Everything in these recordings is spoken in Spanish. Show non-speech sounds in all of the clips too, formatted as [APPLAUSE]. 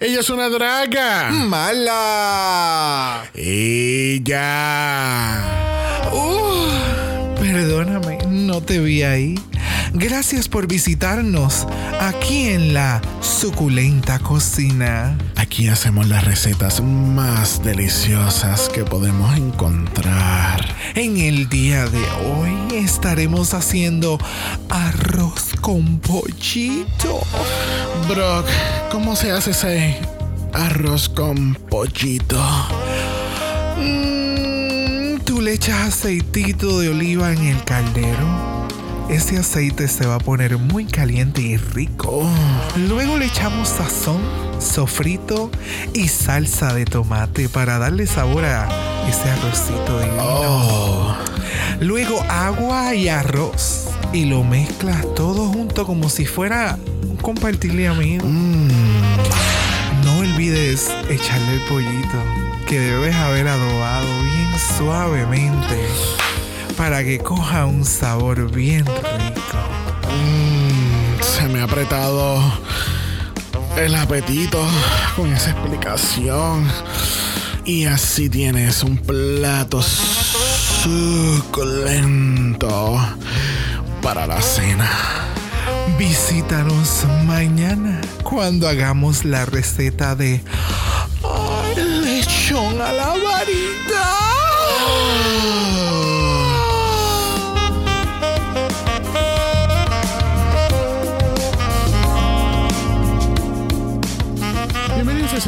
Ella es una draga. ¡Mala! Ella. Uh, perdóname, no te vi ahí. Gracias por visitarnos aquí en la suculenta cocina. Aquí hacemos las recetas más deliciosas que podemos encontrar. En el día de hoy estaremos haciendo arroz con pollito. Brock, ¿cómo se hace ese arroz con pollito? Mm, le echas aceitito de oliva en el caldero. Ese aceite se va a poner muy caliente y rico. Luego le echamos sazón, sofrito y salsa de tomate para darle sabor a ese arrocito divino. Oh, Luego agua y arroz. Y lo mezclas todo junto como si fuera un compartirle amigo. mm, No olvides echarle el pollito que debes haber adobado bien suavemente para que coja un sabor bien rico. mm, se me ha apretado el apetito con esa explicación. Y así tienes un plato suculento para la cena. Visítanos mañana cuando hagamos la receta de ¡Ay, lechón a la varita.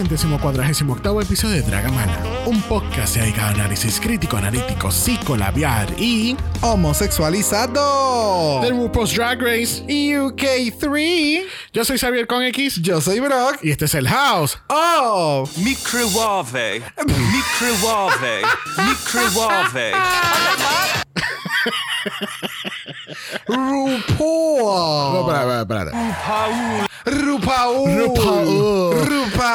Centésimo cuadragésimo octavo episodio de Dragamala, un podcast dedicado a análisis crítico, analítico, psicolabiar y Homosexualizado. del RuPaul's Drag Race. UK3. Yo soy Xavier con X Yo soy Brock. y este es el House. Oh, Microwave. Microwave. Microwave. RuPaul. No, espera, espera, espera. Paul. RuPaul. RuPaul. RuPaul.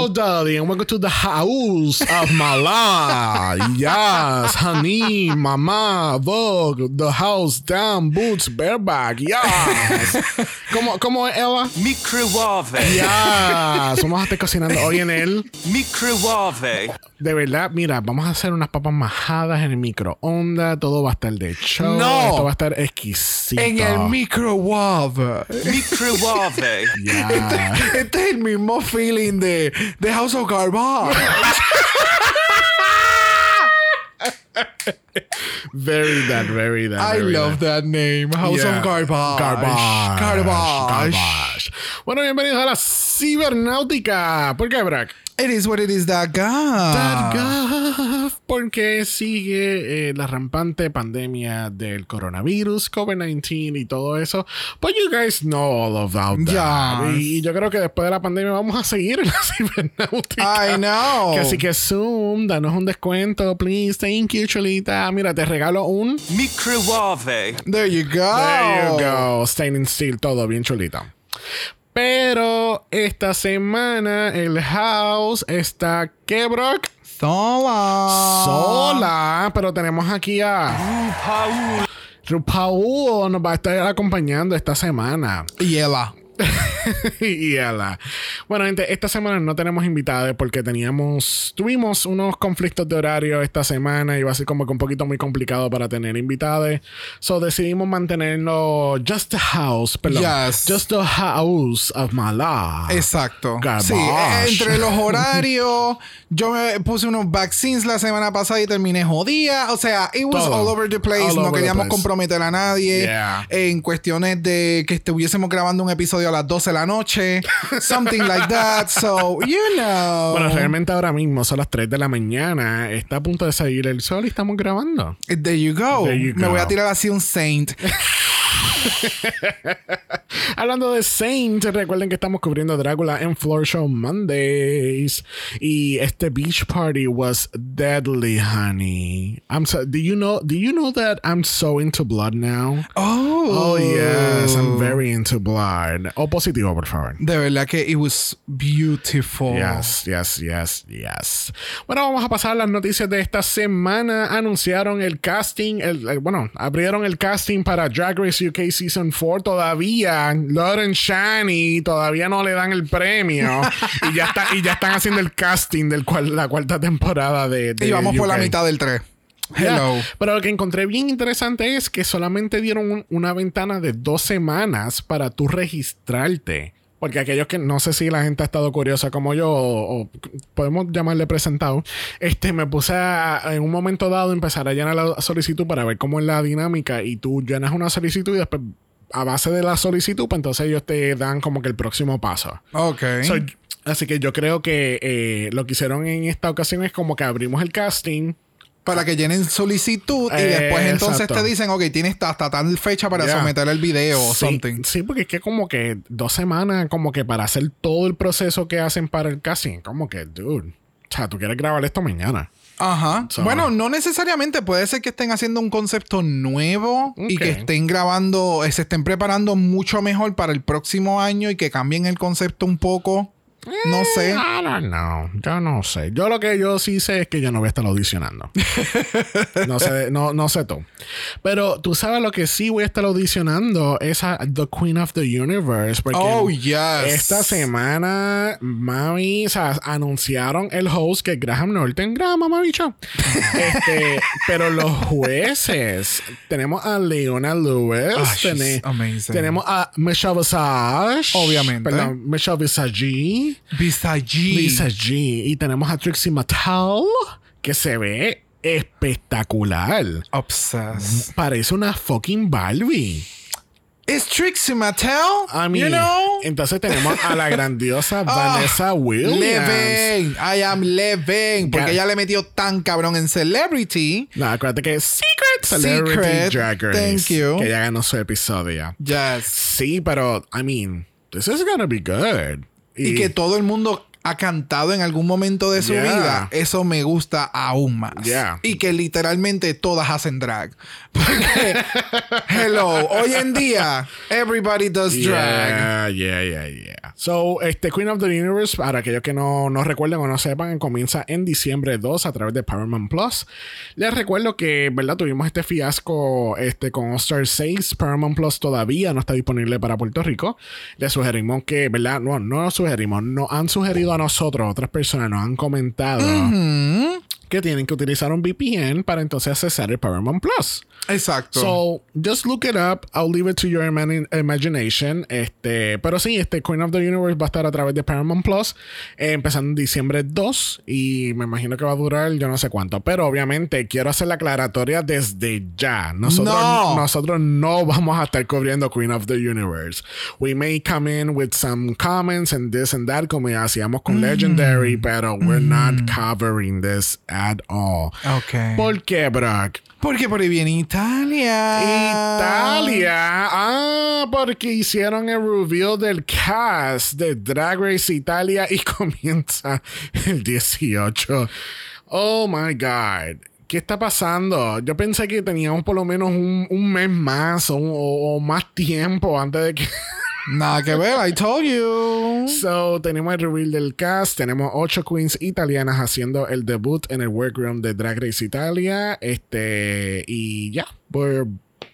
Hello, darling, and welcome to the house of my life. [LAUGHS] Yes, honey, mama, Vogue, the house, down, boots, bareback. Yes. [LAUGHS] ¿Cómo, cómo es, Ella? Microwave. Yes. Vamos a estar cocinando hoy en él. Microwave. De verdad, mira, vamos a hacer unas papas majadas en el microondas. Todo va a estar de show. No. Esto va a estar exquisito. En el microwave. Microwave. [LAUGHS] Yeah. Este es el mismo feeling de, de House of Garbage. Very that, very that. I very love that name. House Yeah. of Garbage. Garbage. Garbage. Garbage. Bueno, bienvenidos a la cibernáutica. ¿Por qué, Brack? It is what it is that Porque sigue eh, la rampante pandemia del coronavirus, COVID-19 y todo eso. But you guys know all about that. Yes. Y yo creo que después de la pandemia vamos a seguir en la [LAUGHS] cibernáutica. I know. Que así que Zoom, danos un descuento, please. Thank you, Cholita. Mira, te regalo un. Microwave. There you go. There you go. Stained steel, todo bien chulita. Pero esta semana el house está ¿qué, Brock? Sola. Sola, pero tenemos aquí a Paul. RuPaul nos va a estar acompañando esta semana. Y ella. [LAUGHS] y ella. Bueno, gente, esta semana no tenemos invitados porque teníamos, tuvimos unos conflictos de horario esta semana y va a ser como que un poquito muy complicado para tener invitados. So decidimos mantenerlo just the house, perdón, Yes. just the house of my life. Exacto. Garbage. Sí, entre los horarios, yo me puse unos vaccines la semana pasada y terminé jodida. O sea, it was Todo. all over the place. All no queríamos place. comprometer a nadie. Yeah. En cuestiones de que estuviésemos grabando un episodio a las 12 de la noche. something like that. So, you know. Bueno, realmente ahora mismo son las 3 de la mañana. Está a punto de salir el sol y estamos grabando. There you go. There you Me go. voy a tirar así un saint. [LAUGHS] Hablando de Saint, recuerden que estamos cubriendo Drácula en Floor Show Mondays. Y este beach party was deadly, honey. I'm so, do you know do you know that I'm so into blood now? Oh. Oh yes, I'm very into blood. O positivo, por favor. De verdad que it was beautiful. Yes, yes, yes, yes. Bueno, vamos a pasar a las noticias de esta semana. Anunciaron el casting, el, el- bueno, abrieron el casting para Drag Race UK Season 4 todavía, Lauren Shani todavía no le dan el premio [LAUGHS] y ya está y ya están haciendo el casting del cual la cuarta temporada de, de Y vamos por la mitad del 3. Ya. Hello. Pero lo que encontré bien interesante es que solamente dieron un- una ventana de dos semanas para tú registrarte. Porque aquellos que no sé si la gente ha estado curiosa como yo o, o podemos llamarle presentado, este me puse a, en un momento dado empezar a llenar la solicitud para ver cómo es la dinámica y tú llenas una solicitud y después a base de la solicitud pues entonces ellos te dan como que el próximo paso. Ok. So, así que yo creo que eh, lo que hicieron en esta ocasión es como que abrimos el casting para que llenen solicitud y Eh, después entonces exacto. te dicen, ok, tienes hasta, tal fecha para someter el video o sí, something. Sí, porque es que como que dos semanas, como que para hacer todo el proceso que hacen para el casting, como que, dude, o sea, tú quieres grabar esto mañana. Ajá. So- bueno, no necesariamente. Puede ser que estén haciendo un concepto nuevo y que estén grabando, eh, se estén preparando mucho mejor para el próximo año y que cambien el concepto un poco. No sé. I don't know. Yo no sé. Yo lo que yo sí sé es que yo no voy a estar audicionando. [LAUGHS] no sé, no, no sé tú. Pero tú sabes lo que sí voy a estar audicionando es a The Queen of the Universe. Porque Oh, yes. Esta semana, mami, o sea, anunciaron el host que Graham Norton. Graham, mamabicho. [LAUGHS] este, pero los jueces, tenemos a Leona Lewis. Ah, she's tene- amazing. Tenemos a Michelle Visage. Obviamente. Perdón, Michelle Visage. Visagi. Lisa G. Y tenemos a Trixie Mattel, que se ve espectacular. Obsessed. Parece una fucking Barbie. ¿Es Trixie Mattel? I mean, you know? entonces tenemos a la grandiosa [LAUGHS] Ah, Vanessa Williams. Living. I am living. Porque ella le metió tan cabrón en Celebrity. No, acuérdate que es Secret Celebrity Secret. Drag Race. Thank you. Que ya ganó su episodio. Yes. Sí, pero, I mean, this is gonna be good. Y que todo el mundo ha cantado en algún momento de su Yeah. vida, eso me gusta aún más. Yeah. Y que literalmente todas hacen drag. [LAUGHS] Porque, hello, hoy en día, everybody does drag. Yeah, yeah, yeah, yeah. So, este Queen of the Universe, para aquellos que no, no recuerden o no sepan, comienza en diciembre 2 a través de Paramount Plus. Les recuerdo que, ¿verdad? Tuvimos este fiasco este, con All Star 6. Paramount Plus todavía no está disponible para Puerto Rico. Les sugerimos que, ¿verdad? No, no lo sugerimos. Nos han sugerido a nosotros, otras personas nos han comentado que tienen que utilizar un VPN para entonces accesar el Paramount Plus. Exacto. So, just look it up. I'll leave it to your imagination. Este, pero sí, este Queen of the Universe va a estar a través de Paramount Plus, eh, empezando en diciembre 2 y me imagino que va a durar yo no sé cuánto. Pero obviamente quiero hacer la aclaratoria desde ya. Nosotros No. nosotros no vamos a estar cubriendo Queen of the Universe. We may come in with some comments and this and that como ya hacíamos con Legendary, pero we're not covering this at all. ok. ¿Por qué, Brock? Porque por ahí viene Italia. Italia. Ah, porque hicieron el reveal del cast de Drag Race Italia y [LAUGHS] comienza el 18. Oh my God. ¿Qué está pasando? Yo pensé que teníamos por lo menos un, un mes más o, o- o más tiempo antes de que... Nada que ver, I told you. So, tenemos el reveal del cast. Tenemos ocho queens italianas haciendo el debut en el workroom de Drag Race Italia. Este, y ya, we're-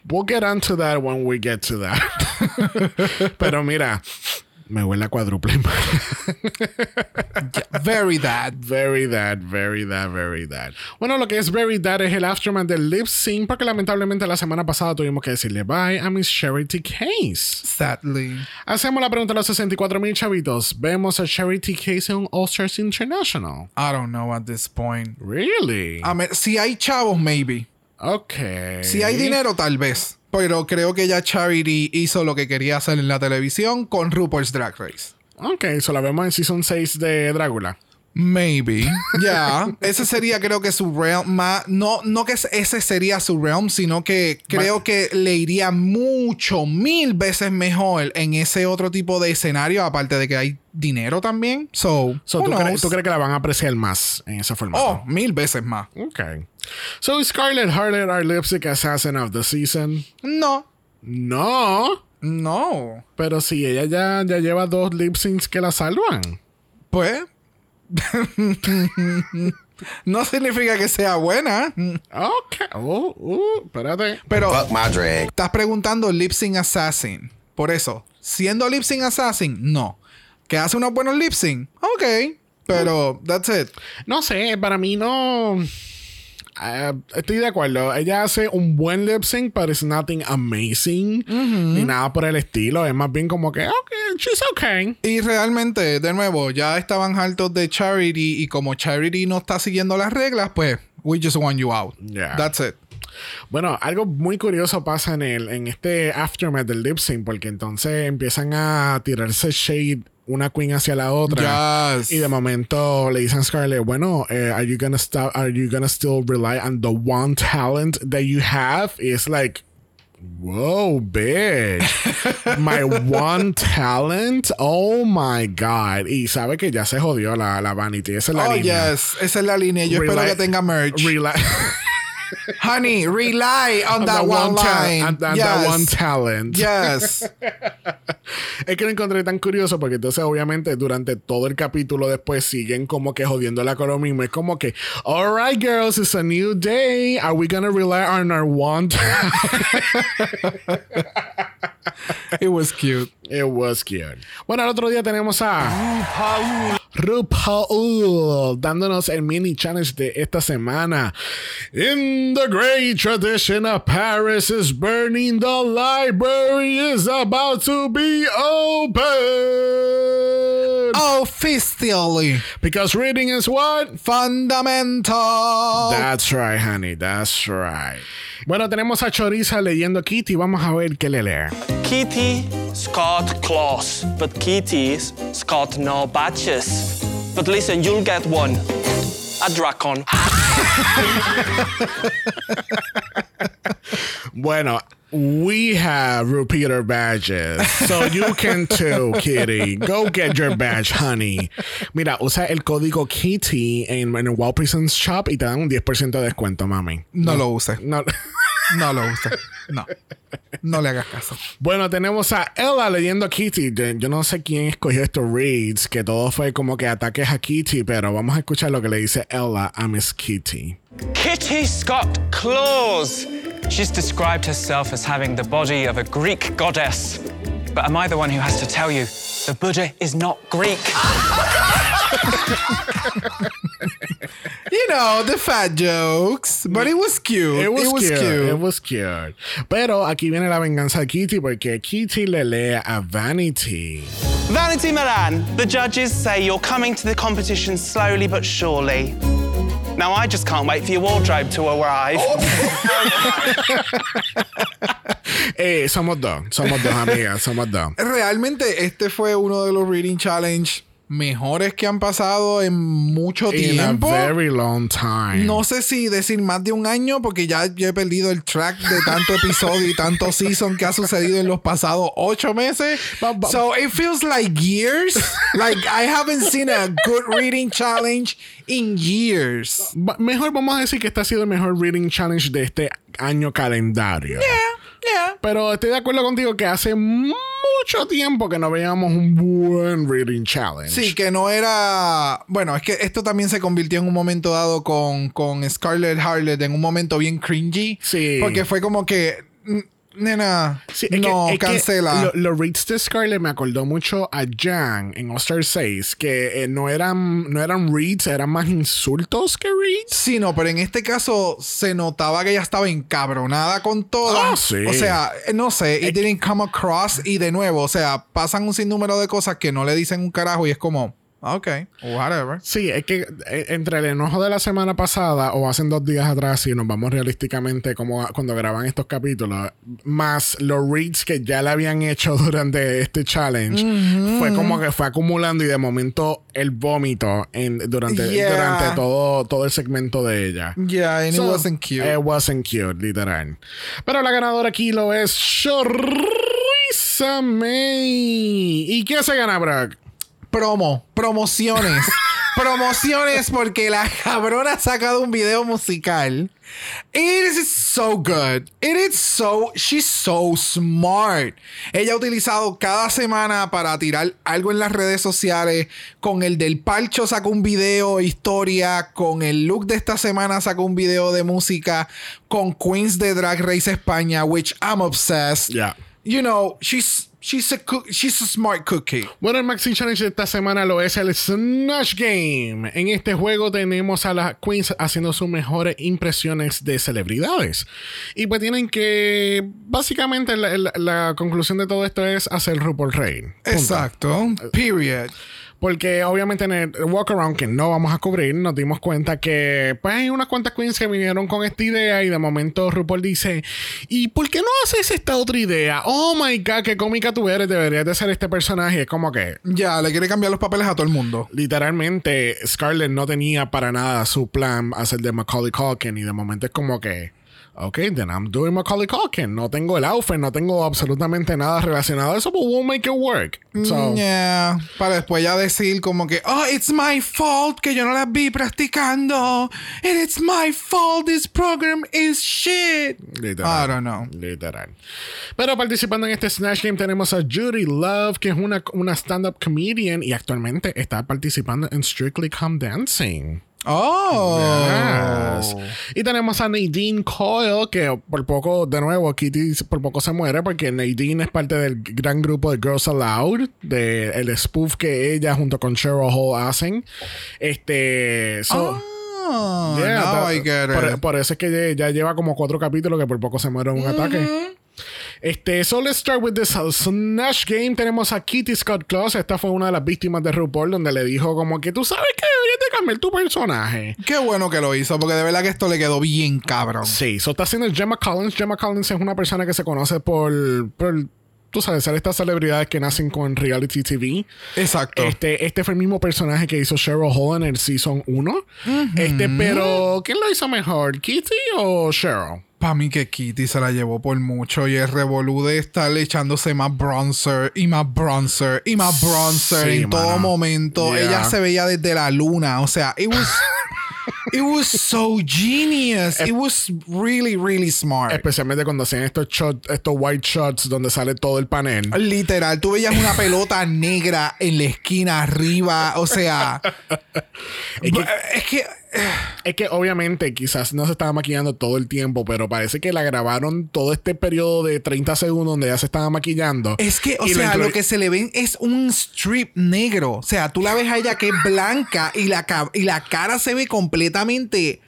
we'll get onto that when we get to that. [LAUGHS] Pero mira, me huele a cuádruple. [LAUGHS] Very that. very that, very that, very that. Bueno, lo que es very that es el aftermath del lip sync, porque lamentablemente la semana pasada tuvimos que decirle bye a Miss Charity Case. Sadly. Hacemos la pregunta a los 64 mil chavitos. ¿Vemos a Charity Case en All Stars International? I don't know at this point. Really? A ver, si hay chavos, maybe. ok. Si hay dinero, tal vez. Pero creo que ya Charity hizo lo que quería hacer en la televisión con RuPaul's Drag Race. Ok, so la vemos en Season 6 de Drácula. Maybe. [LAUGHS] Ya. Ese sería, creo que su realm más. No, no que ese sería su realm, sino que creo que le iría mucho, mil veces mejor en ese otro tipo de escenario, aparte de que hay dinero también. So, ¿tú, crees, knows? tú crees que la van a apreciar más en ese formato? Oh, mil veces más. Ok. So, is Scarlett Harlot our lipstick assassin of the season? No. No. No. Pero si ella ya, ya lleva dos lip syncs que la salvan. Pues. [LAUGHS] No significa que sea buena. Ok. Uh, uh, espérate. Pero Fuck my drag. estás preguntando Lip Sync Assassin. Por eso, siendo Lip Sync Assassin, no. ¿Que hace unos buenos lip sync? Ok. Pero, that's it. No sé, para mí no. Eh, estoy de acuerdo. Ella hace un buen lip sync, pero es nothing amazing. Ni nada por el estilo. Es más bien como que, ok, she's okay. Y realmente, de nuevo, ya estaban hartos de Charity y como Charity no está siguiendo las reglas, pues, we just want you out. Yeah. That's it. Bueno, algo muy curioso pasa en el en este aftermath del lip sync, porque entonces empiezan a tirarse shade una queen hacia la otra. Yes. Y de momento le dicen a Scarlett, bueno, eh, are you gonna stop, are you gonna still rely on the one talent that you have? Y es like, whoa, bitch. [LAUGHS] my one talent? Oh my God. Y sabe que ya se jodió la, la vanity. Esa es la Oh, línea. yes. Esa es la línea. Yo espero que tenga merch. [LAUGHS] Honey, rely on that one, ta- line. on- on yes. that one talent. Yes. [LAUGHS] Es que lo encontré tan curioso porque entonces obviamente durante todo el capítulo después siguen como que jodiendo la con lo mismo. Es como que, alright girls, it's a new day. Are we gonna rely on our one talent? [LAUGHS] [LAUGHS] It was cute. It was cute. Bueno, el otro día tenemos a RuPaul dándonos el mini challenge de esta semana. In the great tradition of Paris is burning, the library is about to be open. Officially. Because reading is what? Fundamental. That's right, honey. That's right. Bueno, tenemos a Choriza leyendo Kitty. Vamos a ver qué le lee. Kitty Scott Claus, but Kitty's Scott no badges. But listen, you'll get one. A Dracon. Bueno, we have repeater badges. So you can too, Kitty. Go get your badge, honey. Mira, usa el código Kitty en, en el Wow Presents Shop y te dan un 10% de descuento, mami. No lo use. No. No lo use. No. No le hagas caso. Bueno, tenemos a Ella leyendo Kitty. De- Yo no sé quién escogió estos reads, que todo fue como que ataques a Kitty, pero vamos a escuchar lo que le dice Ella a Miss Kitty. Kitty Scott Claus. She's described herself as having the body of a Greek goddess. But am I the one who has to tell you the Buddha is not Greek? [LAUGHS] [LAUGHS] You know, the fat jokes. But it was cute. It was, cute. It was cute. Pero aquí viene la venganza de Kitty porque Kitty le lee a Vanity. Vanity Milan, the judges say you're coming to the competition slowly but surely. Now I just can't wait for your wardrobe to arrive. [LAUGHS] Eh, somos dos, somos dos amigas, somos dos. Realmente este fue uno de los Reading Challenge mejores que han pasado en mucho In a tiempo. very long time. No sé si decir más de un año porque ya yo he perdido el track de tanto episodio y tanto season que ha sucedido en los pasados ocho meses. So it feels like years. Like I haven't seen a good reading challenge in years. Mejor vamos a decir que este ha sido el mejor reading challenge de este año calendario. Yeah. Pero estoy de acuerdo contigo que hace mucho tiempo que no veíamos un buen reading challenge. Sí, que no era. Bueno, es que esto también se convirtió en un momento dado con, con Scarlett Harlett en un momento bien cringy. Sí. Porque fue como que. Nena, Sí, es que- no, es que cancela. lo- Los reads de Scarlett me acordó mucho a Jan en All Star 6, que eh, no, eran, no eran reads, eran más insultos que reads. Sí, no, pero en este caso se notaba que ella estaba encabronada con todo. Ah, sí. O sea, eh, no sé, it didn't come across. Y de nuevo, o sea, pasan un sinnúmero de cosas que no le dicen un carajo y es como, ok, whatever. Sí, es que eh, entre el enojo de la semana pasada o hace dos días atrás, si nos vamos realísticamente como cuando graban estos capítulos, más los reads que ya le habían hecho [LAUGHS] durante este challenge, fue como que fue acumulando y de momento el vómito en, durante, Yeah. durante todo, todo el segmento de ella. Yeah, and So, it wasn't cute. It wasn't cute, literal. Pero la ganadora aquí lo es Shorisa May. ¿Y qué se gana, Brock? Promo, promociones. [LAUGHS] promociones porque la cabrona ha sacado un video musical. It is so good. It is so. She's so smart. Ella ha utilizado cada semana para tirar algo en las redes sociales. Con el del Palcho sacó un video historia. Con el look de esta semana sacó un video de música. Con Queens de Drag Race España, which I'm obsessed. Yeah. You know, she's she's a cook, she's a smart cookie. Bueno, el Maxi Challenge de esta semana lo es el Snatch Game. En este juego tenemos a las queens haciendo sus mejores impresiones de celebridades. Y pues tienen que, básicamente, la, la- la conclusión de todo esto es hacer RuPaul. Punto. Exacto. Period. Porque obviamente en el walk around que no vamos a cubrir, nos dimos cuenta que pues hay unas cuantas queens que vinieron con esta idea y de momento RuPaul dice, ¿y por qué no haces esta otra idea? Oh my god, qué cómica tú eres, deberías de ser este personaje. Es como que Ya, le quiere cambiar los papeles a todo el mundo. literalmente Scarlett no tenía para nada su plan hacer de Macaulay Culkin y de momento es como que ok, then I'm doing Macaulay Culkin. No tengo el outfit, no tengo absolutamente nada relacionado a eso, but we'll make it work. So, Yeah. Para después ya decir como que, oh, it's my fault que yo no las vi practicando. And it's my fault this program is shit. Literal. I don't know. Literal. Pero participando en este Snatch Game tenemos a Judy Love, que es una, una stand-up comedian y actualmente está participando en Strictly Come Dancing. Oh. Yes. Y tenemos a Nadine Coyle, que por poco, de nuevo, Kitty por poco se muere porque Nadine es parte del gran grupo de Girls Aloud, de el spoof que ella junto con Cheryl Hall hacen. Este. so- Oh, Yeah, that- get por, eso es que ya, ya lleva como cuatro capítulos que por poco se muere en un ataque. Este, so let's start with this uh, Snatch Game. Tenemos a Kitty Scott Claus. Esta fue una de las víctimas de RuPaul, donde le dijo como que tú sabes que deberías de cambiar tu personaje. Qué bueno que lo hizo, porque de verdad que esto le quedó bien cabrón. Sí, so está haciendo Gemma Collins. Gemma Collins es una persona que se conoce por, por tú sabes, ser estas celebridades que nacen con reality TV. Exacto. Este, este fue el mismo personaje que hizo Cheryl Hall en el Season 1. Este, pero ¿quién lo hizo mejor? ¿Kitty o Cheryl? Para mí que Kitty se la llevó por mucho y el revolú de estar echándose más bronzer y más bronzer y más bronzer Sí, en todo momento. Yeah. Ella se veía desde la luna. O sea, it was, [LAUGHS] it was so genius. It was really, really smart. Especialmente cuando hacen estos shots, estos white shots donde sale todo el panel. Literal, tú veías una pelota negra en la esquina arriba. O sea, [LAUGHS] Es que- es que Es que obviamente quizás no se estaba maquillando todo el tiempo, pero parece que la grabaron todo este periodo de 30 segundos donde ya se estaba maquillando. Es que, o sea, lo que se le ven es un strip negro. O sea, tú la ves a ella que es blanca y la, y la cara se ve completamente.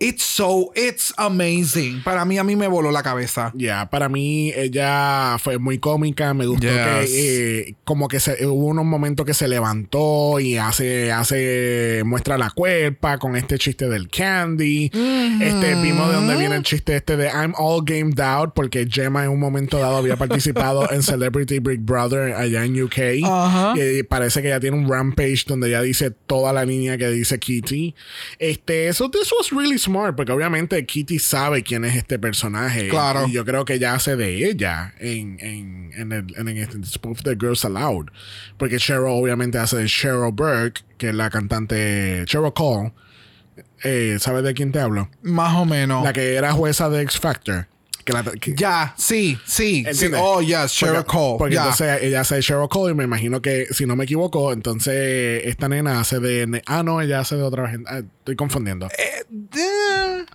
It's so, it's amazing. Para mí, a mí me voló la cabeza. Ya, para mí ella fue muy cómica, me gustó Yes. que eh, como que se, hubo unos momentos que se levantó y hace, hace, muestra la cuerpa con este chiste del candy. Este, vimos de dónde viene el chiste este de I'm all gamed out porque Gemma en un momento dado había participado en [LAUGHS] Celebrity Big Brother allá en UK. Y parece que ya tiene un rampage donde ya dice toda la línea que dice Kitty. Este, so this was really smart porque obviamente Kitty sabe quién es este personaje. Claro. Y yo creo que ya hace de ella en, en, en el, en el spoof de Girls Aloud. Porque Cheryl obviamente hace de Cheryl Burke, que es la cantante Cheryl Cole. Eh, ¿Sabes de quién te hablo? Más o menos. La que era jueza de X Factor. Que la, que- Ya, sí, sí. Oh, yes, Cheryl Cole. Porque entonces ella hace de Cheryl Cole y me imagino que, si no me equivoco, entonces esta nena hace de... Ah, no, ella hace de otra gente. Ah, estoy confundiendo. Eh,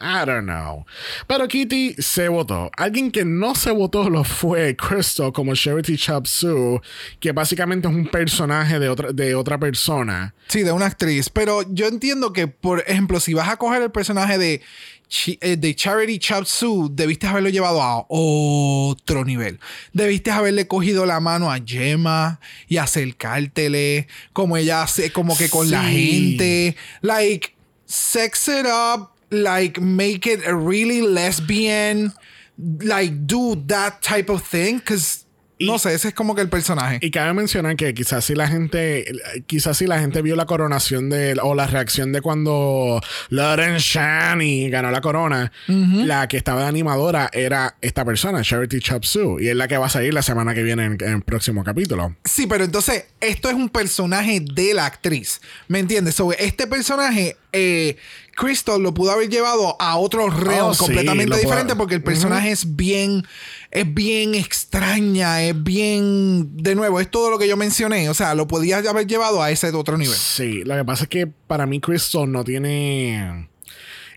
I don't know. Pero Kitty se votó. Alguien que no se votó lo fue Crystal como Charity Chop Sue, que básicamente es un personaje de otra, de otra persona. Sí, de una actriz. Pero yo entiendo que, por ejemplo, si vas a coger el personaje de, de Charity Chop Suey, debiste haberlo llevado a otro nivel. Debiste haberle cogido la mano a Gemma y acercártele, como ella hace, como que con la gente. Like, sex it up. Like, make it really lesbian. Like, do that type of thing. Because no sé, ese es como que el personaje. Y cabe mencionar que quizás si la gente, quizás si la gente vio la coronación de, o la reacción de cuando Lauren Shani ganó la corona, la que estaba de animadora era esta persona, Charity Chapsu, y es la que va a salir la semana que viene en, en el próximo capítulo. Sí, pero entonces esto es un personaje de la actriz. ¿Me entiendes? Sobre este personaje, eh, Crystal lo pudo haber llevado a otro reo Oh, completamente diferente porque el personaje es bien, es bien extraña, es bien, de nuevo, es todo lo que yo mencioné. O sea, lo podías haber llevado a ese otro nivel. Sí, lo que pasa es que para mí Crystal no tiene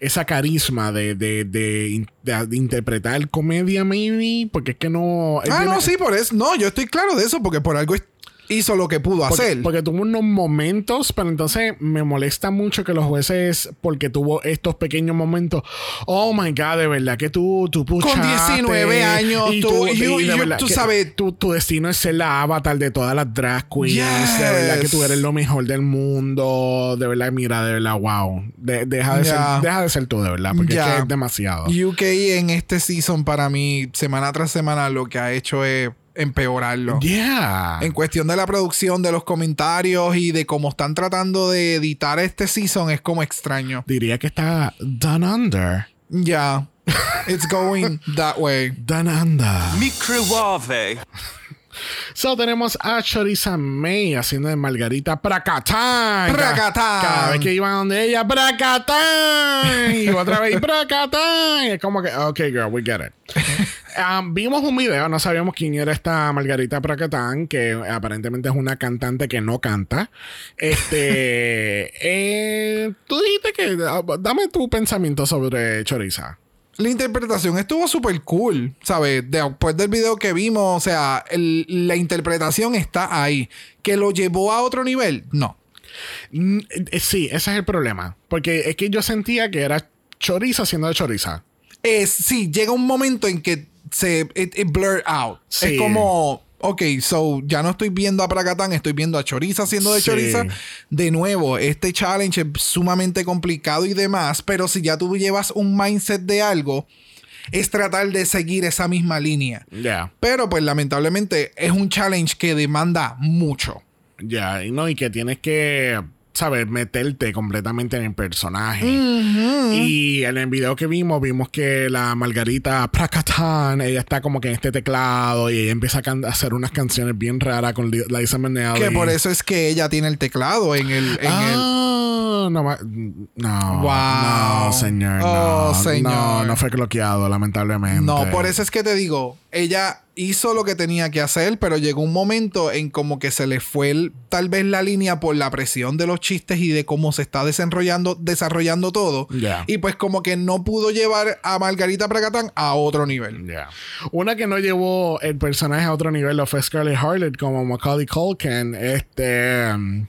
esa carisma de, de, de, de- interpretar comedia, maybe, porque es que no... Ah, tiene- no, sí, por eso. No, yo estoy claro de eso porque por algo es- hizo lo que pudo Porque, hacer. porque tuvo unos momentos, pero entonces me molesta mucho que los jueces, porque tuvo estos pequeños momentos, oh my god, de verdad que tú, tú puchaste, 19 años, tú- y you- de you- verdad tú sabes- tu, tu destino es ser la avatar de todas las drag queens, Yes. de verdad que tú eres lo mejor del mundo, de verdad, mira, de verdad, wow, De- deja, de ser, deja de ser tú, de verdad, porque Ya. es que es demasiado. UK en este season para mí, semana tras semana, lo que ha hecho es empeorarlo. Yeah. En cuestión de la producción, de los comentarios y de cómo están tratando de editar este season, es como extraño. Diría que está Down Under. Ya. It's going [LAUGHS] that way. Down Under. Microwave. So tenemos a Choriza May haciendo de Margarita Pracatán. Pracatán. Cada vez que iban donde ella, Pracatán. Y otra vez, Pracatán. Y es como que, ok, girl, we get it. Um, vimos un video, no sabíamos quién era esta Margarita Pracatán, que aparentemente es una cantante que no canta. Este. [LAUGHS] eh, tú dijiste que. ah, dame tu pensamiento sobre Choriza. La interpretación estuvo súper cool, ¿sabes? Después del video que vimos, o sea, el- la interpretación está ahí. ¿Que lo llevó a otro nivel? No. Mm, eh, Sí, ese es el problema. Porque es que yo sentía que era choriza siendo de choriza. Es, sí, llega un momento en que se it, out. Sí. Es como, ok, so ya no estoy viendo a Prakatán, estoy viendo a Choriza siendo de Sí. Choriza. De nuevo, este challenge es sumamente complicado y demás, pero si ya tú llevas un mindset de algo, es tratar de seguir esa misma línea. Pero pues lamentablemente es un challenge que demanda mucho. ya. Y no, y que tienes que, ¿sabes? Meterte completamente en el personaje. Y en el video que vimos, vimos que la Margarita Prakatan, ella está como que en este teclado y ella empieza a, hacer unas canciones bien raras con Li- Liza Minnelli. Que por eso es que ella tiene el teclado en el... En el ah, no, no, Wow. no, señor, Oh, no, señor. no, no fue bloqueado, lamentablemente. No, por eso es que te digo, ella hizo lo que tenía que hacer, pero llegó un momento en como que se le fue el- tal vez la línea por la presión de los chistes y de cómo se está desarrollando, desarrollando todo. Y pues como que no pudo llevar a Margarita Prakatán a otro nivel. Una que no llevó el personaje a otro nivel lo fue Scarlett Harlot como Macaulay Culkin. Este. um,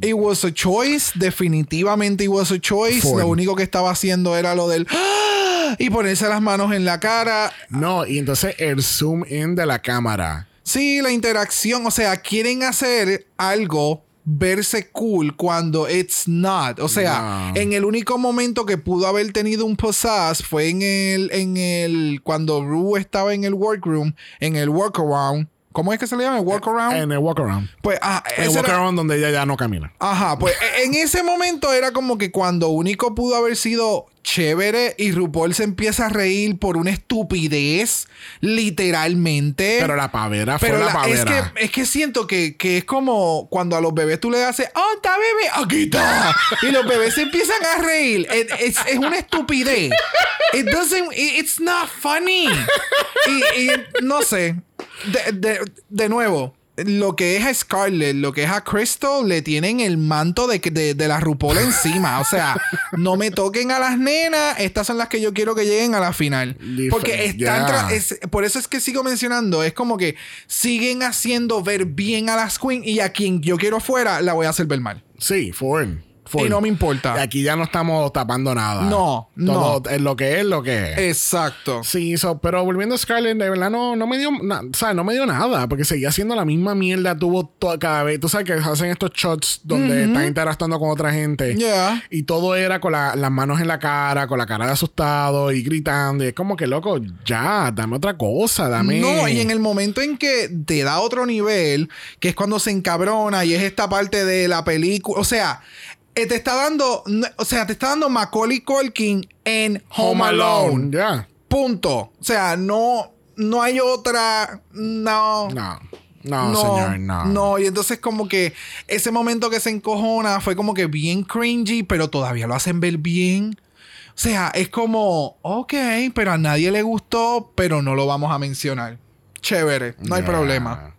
It was a choice, definitivamente it was a choice. Lo único que estaba haciendo era lo del ¡Ah! y ponerse las manos en la cara. no, y entonces el zoom in de la cámara. Sí, la interacción, o sea, quieren hacer algo verse cool cuando it's not. O sea, No. en el único momento que pudo haber tenido un pizzazz fue en el, en el, cuando Rue estaba en el workroom, en el workaround. ¿Cómo es que se le llama? ¿El workaround? En el walkaround. pues, ah, En el ese era- walkaround donde ella ya no camina. Ajá, pues [LAUGHS] e- en ese momento era como que cuando único pudo haber sido chévere y RuPaul se empieza a reír por una estupidez, literalmente. Pero la pavera fue Pero la, la- es, pavera. que, es que siento que, que es como cuando a los bebés tú le haces, ¡Oh, está bebé! ¡Aquí está! Y los bebés se empiezan a reír. Es, es- es una estupidez. It doesn't, it- it's not funny. Y, y no sé. De, de- de nuevo. Lo que es a Scarlett, lo que es a Crystal, le tienen el manto de, de, de la RuPaul encima. O sea, no me toquen a las nenas. Estas son las que yo quiero que lleguen a la final. Porque están es- por eso es que sigo mencionando. Es como que siguen haciendo ver bien a las queens y a quien yo quiero fuera la voy a hacer ver mal. Sí, Ford. Full. Y no me importa. Aquí ya no estamos tapando nada. No, Todo no. es lo que es lo que es. Exacto. Sí, so, pero volviendo a Scarlett, de verdad no, no me dio na- o sea, no me dio nada, porque seguía haciendo la misma mierda, tuvo to- cada vez, tú sabes que hacen estos shots donde están interactuando con otra gente. Yeah. Y todo era con la- las manos en la cara, con la cara de asustado y gritando. Y es como que, loco, ya, dame otra cosa, dame. No, y en el momento en que te da otro nivel, que es cuando se encabrona y es esta parte de la película, o sea, eh, te está dando, no, o sea, te está dando Macaulay Culkin en Home, Alone. Punto. O sea, no, no hay otra, no. No. No, señor, no. No, y entonces como que ese momento que se encojona fue como que bien cringy, pero todavía lo hacen ver bien. O sea, es como, ok, pero a nadie le gustó, pero no lo vamos a mencionar. Chévere, no hay problema.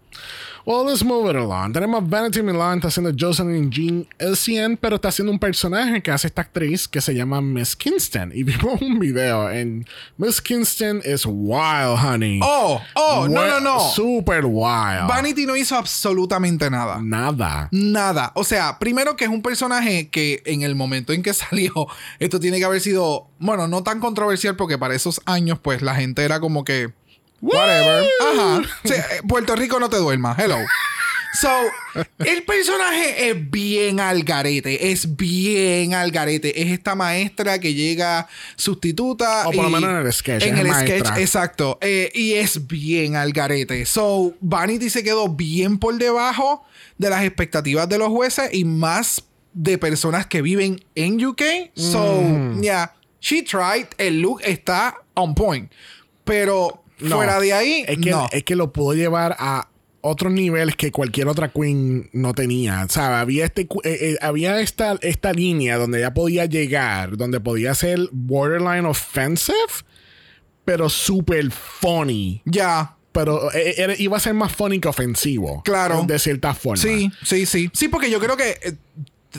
Well, let's move it along. Tenemos Vanity Milan, está haciendo Jocelyn Jean Elsien, pero está haciendo un personaje que hace esta actriz que se llama Miss Kingston. Y [LAUGHS] vimos un video en Miss Kingston is wild, honey. Oh, oh, no, no, no. Super wild. Vanity no hizo absolutamente nada. Nada. Nada. O sea, primero que es un personaje que en el momento en que [LAUGHS] salió, esto tiene que haber sido, bueno, no tan controversial porque para esos años, pues la gente era como que, whatever. Ajá. Sí, eh, Puerto Rico no te duermas. Hello. So, [LAUGHS] el personaje es bien al garete, es bien al garete. Es esta maestra que llega sustituta. O por lo menos en el sketch, En el maestra. sketch, exacto. Eh, y es bien al garete. So, Vanity se quedó bien por debajo de las expectativas de los jueces y más de personas que viven en UK. So, Mm. yeah, she tried. El look está on point. Pero No. fuera de ahí, Es que, no. es que lo pudo llevar a otros niveles que cualquier otra queen no tenía. O sea, había, este, eh, eh, había esta, esta línea donde ella podía llegar, donde podía ser borderline offensive, pero super funny. Ya. Pero eh, iba a ser más funny que ofensivo. Claro. De cierta forma. Sí, sí, sí. Sí, porque yo creo que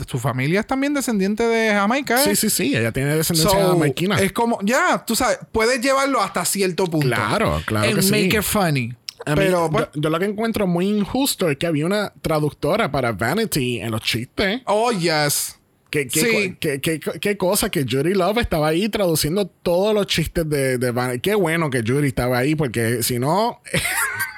su familia es también descendiente de Jamaica. ¿eh? Sí, sí, sí. Ella tiene descendencia So, jamaiquina. es como, ya, tú sabes, puedes llevarlo hasta cierto punto. Claro, claro And que sí. make it funny. A Pero, yo, pues, yo lo que encuentro muy injusto es que había una traductora para Vanity en los chistes. oh, yes. ¿Qué, qué, Sí. qué- qué cosa que Judy Love estaba ahí traduciendo todos los chistes de, de Vanity. Qué bueno que Judy estaba ahí porque si no, [LAUGHS]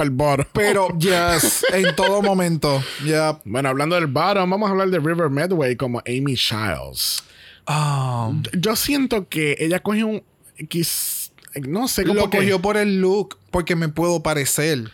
pa'l bottom. Pero, [LAUGHS] yes, en todo momento. Yeah. Bueno, hablando del bottom, vamos a hablar de River Medway como Amy Childs. Ah, Yo siento que ella cogió un... quis- no sé cómo lo que- cogió por el look, porque me puedo parecer.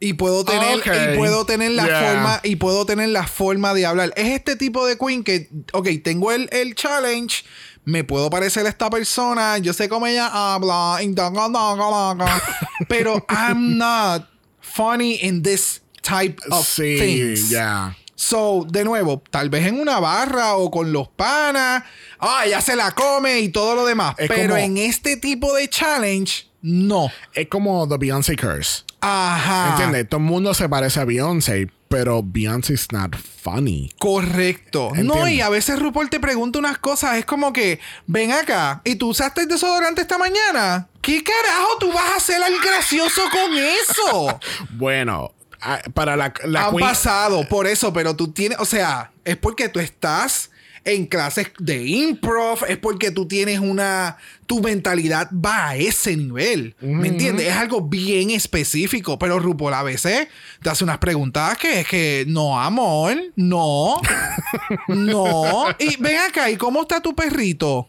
Y puedo tener, Ok. y puedo tener la Yeah. forma, y puedo tener la forma de hablar. Es este tipo de queen que, ok, tengo el, el challenge, me puedo parecer a esta persona, yo sé cómo ella habla, [LAUGHS] pero I'm not funny in this type of Sí, things. ya. So, de nuevo, tal vez en una barra o con los panas, ah, ella se la come y todo lo demás. Es Pero como- en este tipo de challenge, no. Es como The Beyoncé Curse. Ajá. ¿Entiendes? Todo el mundo se parece a Beyoncé, pero Beyoncé is not funny. Correcto. No, y a veces RuPaul te pregunta unas cosas. Es como que, ven acá, ¿y tú usaste el desodorante esta mañana? ¿Qué carajo tú vas a hacer al gracioso con eso? [LAUGHS] Bueno, ah, para la, la Han queen- pasado por eso, pero tú tienes, o sea, es porque tú estás en clases de improv, es porque tú tienes una, tu mentalidad va a ese nivel, ¿me entiendes? Es algo bien específico, pero RuPaul a veces te hace unas preguntas que es que, no, amor, no, [LAUGHS] no, y ven acá, ¿y cómo está tu perrito?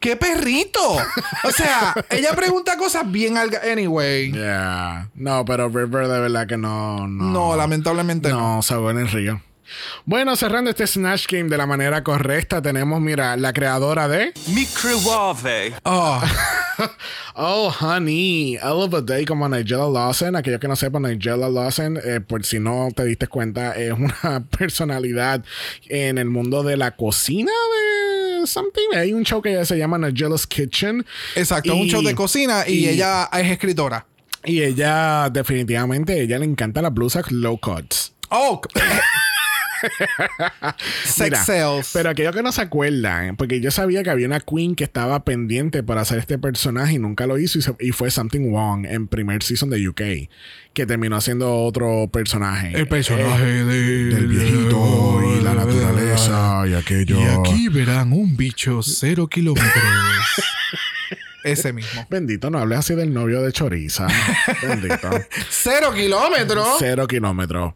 ¿Qué perrito? O sea, ella pregunta cosas bien al... Anyway. Yeah. No, pero River de verdad que no. No, No, lamentablemente no. No, se en el río. Bueno, cerrando este Snatch Game de la manera correcta, tenemos, mira, la creadora de. Microwave. Oh, [LAUGHS] Oh, honey, I love a day como Nigella Lawson. Aquellos que no sepan, Nigella Lawson, eh, por si no te diste cuenta, es una [LAUGHS] personalidad en el mundo de la cocina de something. Hay un show que se llama Nigella's Kitchen. exacto, un Y- show de cocina y, y- ella es escritora. Y ella, definitivamente, ella le encanta las blusas low cuts. Oh, [LAUGHS] [LAUGHS] sex Mira, sales. Pero aquellos que no se acuerdan, porque yo sabía que había una queen que estaba pendiente para hacer este personaje y nunca lo hizo y, se- y fue Something Wrong en primer season de UK, que terminó haciendo otro personaje. el personaje Eh, de- del viejito y la [LAUGHS] naturaleza y aquello. Y aquí verán un bicho cero kilómetros. Ese mismo. Bendito, no hables así del novio de Choriza. [LAUGHS] Bendito. ¡Cero kilómetros! Cero kilómetros.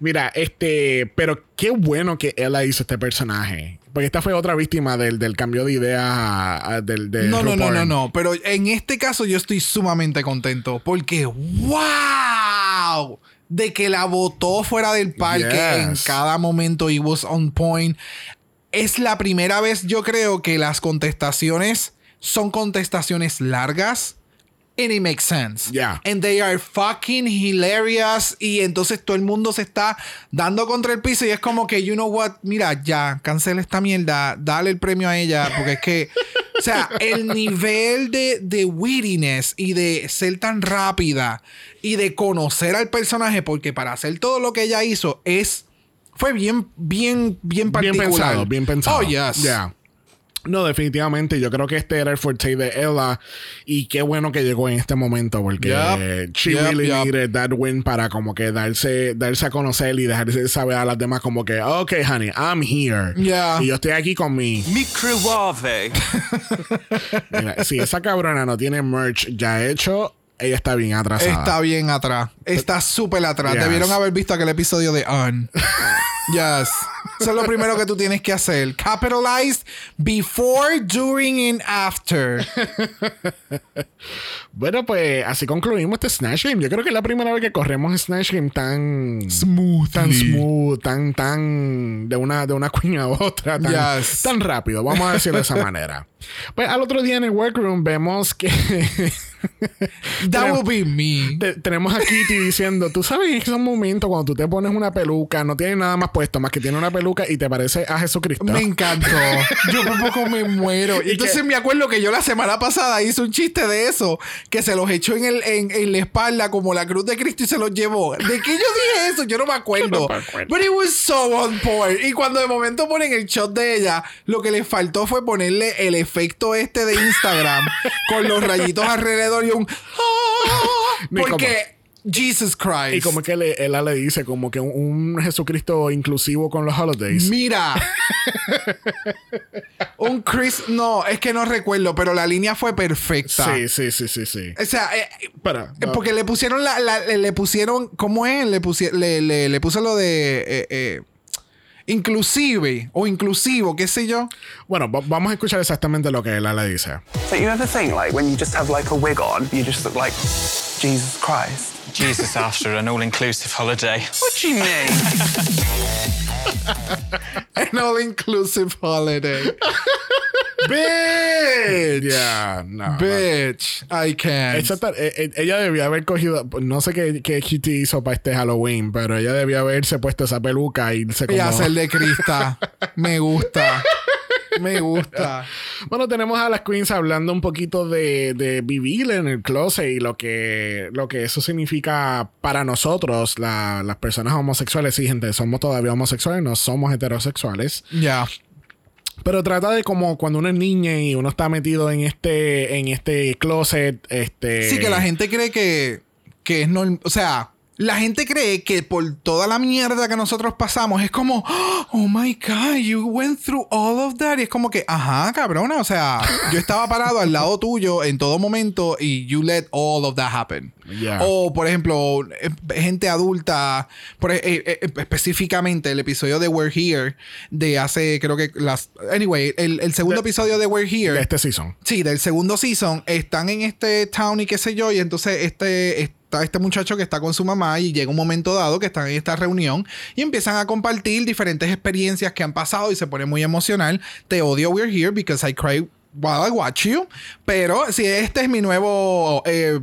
Mira, este, pero qué bueno que ella hizo este personaje. Porque esta fue otra víctima del, del cambio de idea ah, del, de No, no, no, no, no. Pero en este caso yo estoy sumamente contento. Porque, ¡wow! De que la votó fuera del parque Yes. en cada momento y was on point. Es la primera vez, yo creo, que las contestaciones son contestaciones largas. And it makes sense. Yeah. And they are fucking hilarious. Y entonces todo el mundo se está dando contra el piso. Y es como que, you know what, mira, ya, cancela esta mierda. Dale el premio a ella. Porque es que, o sea, el nivel de, de wittiness y de ser tan rápida y de conocer al personaje. Porque para hacer todo lo que ella hizo es. Fue bien, bien, bien Bien particular. pensado, bien pensado. Oh, yes. Ya. No, definitivamente. Yo creo que este era el forte de Ella. Y qué bueno que llegó en este momento. Porque Yup. she Yup, really yup. needed that win para como que darse, darse a conocer y dejarse saber a las demás como que, ok, honey, I'm here. Yeah. Y yo estoy aquí con mi. Microwave. [LAUGHS] Mira, si esa cabrona no tiene merch ya hecho, ella está bien atrasada. Está bien atrás. Está súper atrás. Yes. Debieron haber visto aquel episodio de On. [LAUGHS] yes. Eso es lo primero que tú tienes que hacer. Capitalize before, during, and after. [LAUGHS] Bueno, pues así concluimos este Snatch Game. Yo creo que es la primera vez que corremos Snatch Game tan Smooth. tan smooth, tan, tan de una, de una [LAUGHS] queen a otra, tan, Yes. tan rápido, vamos a decirlo de esa manera. [LAUGHS] Pues al otro día en el workroom vemos que That will be me. te- tenemos a Kitty diciendo, tú sabes en esos momentos cuando tú te pones una peluca, no tienes nada más puesto más que tiene una peluca y te parece a Jesucristo. Me encantó. Yo por poco me muero. [LAUGHS] Y entonces me acuerdo que yo la semana pasada hice un chiste de eso, que se los echó en, el, en, en la espalda como la cruz de Cristo y se los llevó. ¿De qué yo dije eso? Yo no me acuerdo. No acuerdo. But it was so on point. Y cuando de momento ponen el shot de ella, lo que le faltó fue ponerle el efecto este de Instagram con los rayitos alrededor y un... ¡Ah! [LAUGHS] Como- Porque... Jesus Christ. Y como que le, ella le dice como que un, un Jesucristo inclusivo con los holidays. Mira. [LAUGHS] un Chris. No, es que no recuerdo, pero la línea fue perfecta. Sí, sí, sí, sí, sí. O sea, eh, Pero, eh, porque le pusieron la, la- le le pusieron. ¿Cómo es? Le, pusie- le, le, le puso lo de. eh, eh, inclusive o inclusivo, qué sé yo. bueno, va- vamos a escuchar exactamente lo que ella le dice. But you ever think, like, when you just have like a wig on, you just look like Jesus Christ? Jesus after an all-inclusive holiday. What do you mean? [LAUGHS] An all inclusive holiday. [LAUGHS] Bitch. Yeah, no. no. Bitch. I can't. Exacto, eh, eh, ella debía haber cogido, no sé qué, qué Kitty hizo para este Halloween, pero ella debía haberse puesto esa peluca y Y como... hacer de [LAUGHS] Crista. Me gusta. Me gusta. [LAUGHS] Bueno, tenemos a las queens hablando un poquito de, de vivir en el closet y lo que, lo que eso significa para nosotros, la- las personas homosexuales. Sí, gente, somos todavía homosexuales, no somos heterosexuales. Ya. Pero trata de como cuando uno es niña y uno está metido en este, en este closet, este... Sí, que la gente cree que, que es normal. O sea, la gente cree que por toda la mierda que nosotros pasamos es como, oh my God, you went through all of that. Y es como que, ajá, cabrona. O sea, yo estaba parado al lado tuyo en todo momento y you let all of that happen. Yeah. O, por ejemplo, eh, gente adulta, por, eh, eh, eh, específicamente el episodio de We're Here, de hace, creo que las. Anyway, el, el segundo episodio de We're Here. de este season. Sí, del segundo season están en este town y qué sé yo, y entonces este este muchacho que está con su mamá y llega un momento dado que están en esta reunión y empiezan a compartir diferentes experiencias que han pasado y se pone muy emocional. Te odio, we're here because I cry while I watch you. Pero sí, este es mi nuevo, eh,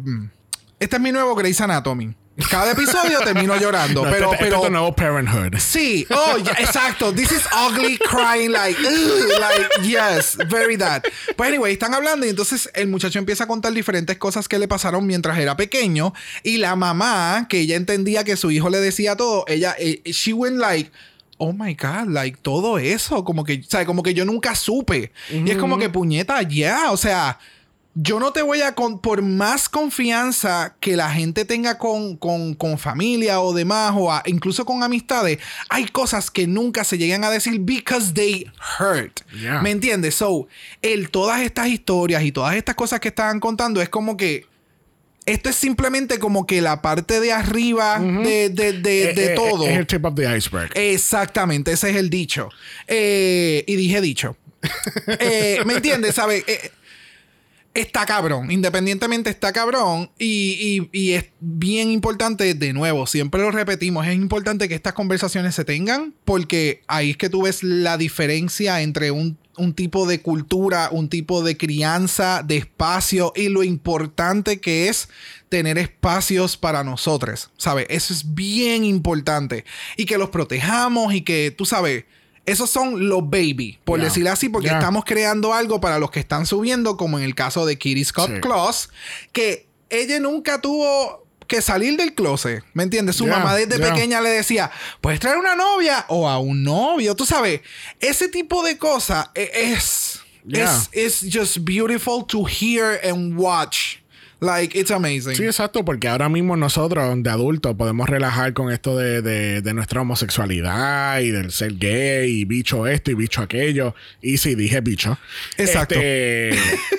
este es mi nuevo Grey's Anatomy. Cada episodio termino llorando, [LAUGHS] No, pero, este, este pero es tu nuevo Parenthood. Sí, oh, yeah, exacto. This is ugly crying, like, ugh, like, yes, very that. But anyway, están hablando y entonces el muchacho empieza a contar diferentes cosas que le pasaron mientras era pequeño. Y la mamá, que ella entendía que su hijo le decía todo, ella, eh, she went like, oh my God, like, todo eso, como que, o sea, como que yo nunca supe. Y es como que puñeta, ya, o sea. Yo no te voy a, con, por más confianza que la gente tenga con, con- con familia o demás, o a- incluso con amistades, hay cosas que nunca se llegan a decir because they hurt. Yeah. ¿Me entiendes? So, el, todas estas historias y todas estas cosas que estaban contando es como que esto es simplemente como que la parte de arriba de, de- de- Eh, de eh, todo. Es el tip of the iceberg. Exactamente, ese es el dicho. Eh, y dije dicho. [LAUGHS] ¿Me entiendes? ¿Sabes? Está cabrón. Independientemente está cabrón. Y, y- y es bien importante, de nuevo, siempre lo repetimos, es importante que estas conversaciones se tengan porque ahí es que tú ves la diferencia entre un, un tipo de cultura, un tipo de crianza, de espacio y lo importante que es tener espacios para nosotros, ¿sabes? Eso es bien importante. Y que los protejamos y que, tú sabes, esos son los baby, por decirlo así, porque estamos creando algo para los que están subiendo, como en el caso de Kitty Scott Sí. Claus, que ella nunca tuvo que salir del closet, ¿me entiendes? Su mamá desde pequeña le decía, puedes traer una novia o a un novio, tú sabes, ese tipo de cosas e- es, es, it's just beautiful to hear and watch. Like, it's amazing. Sí, exacto, porque ahora mismo nosotros de adultos podemos relajar con esto de, de- de nuestra homosexualidad y del ser gay y bicho esto y bicho aquello. Y sí, dije bicho. Exacto. Este,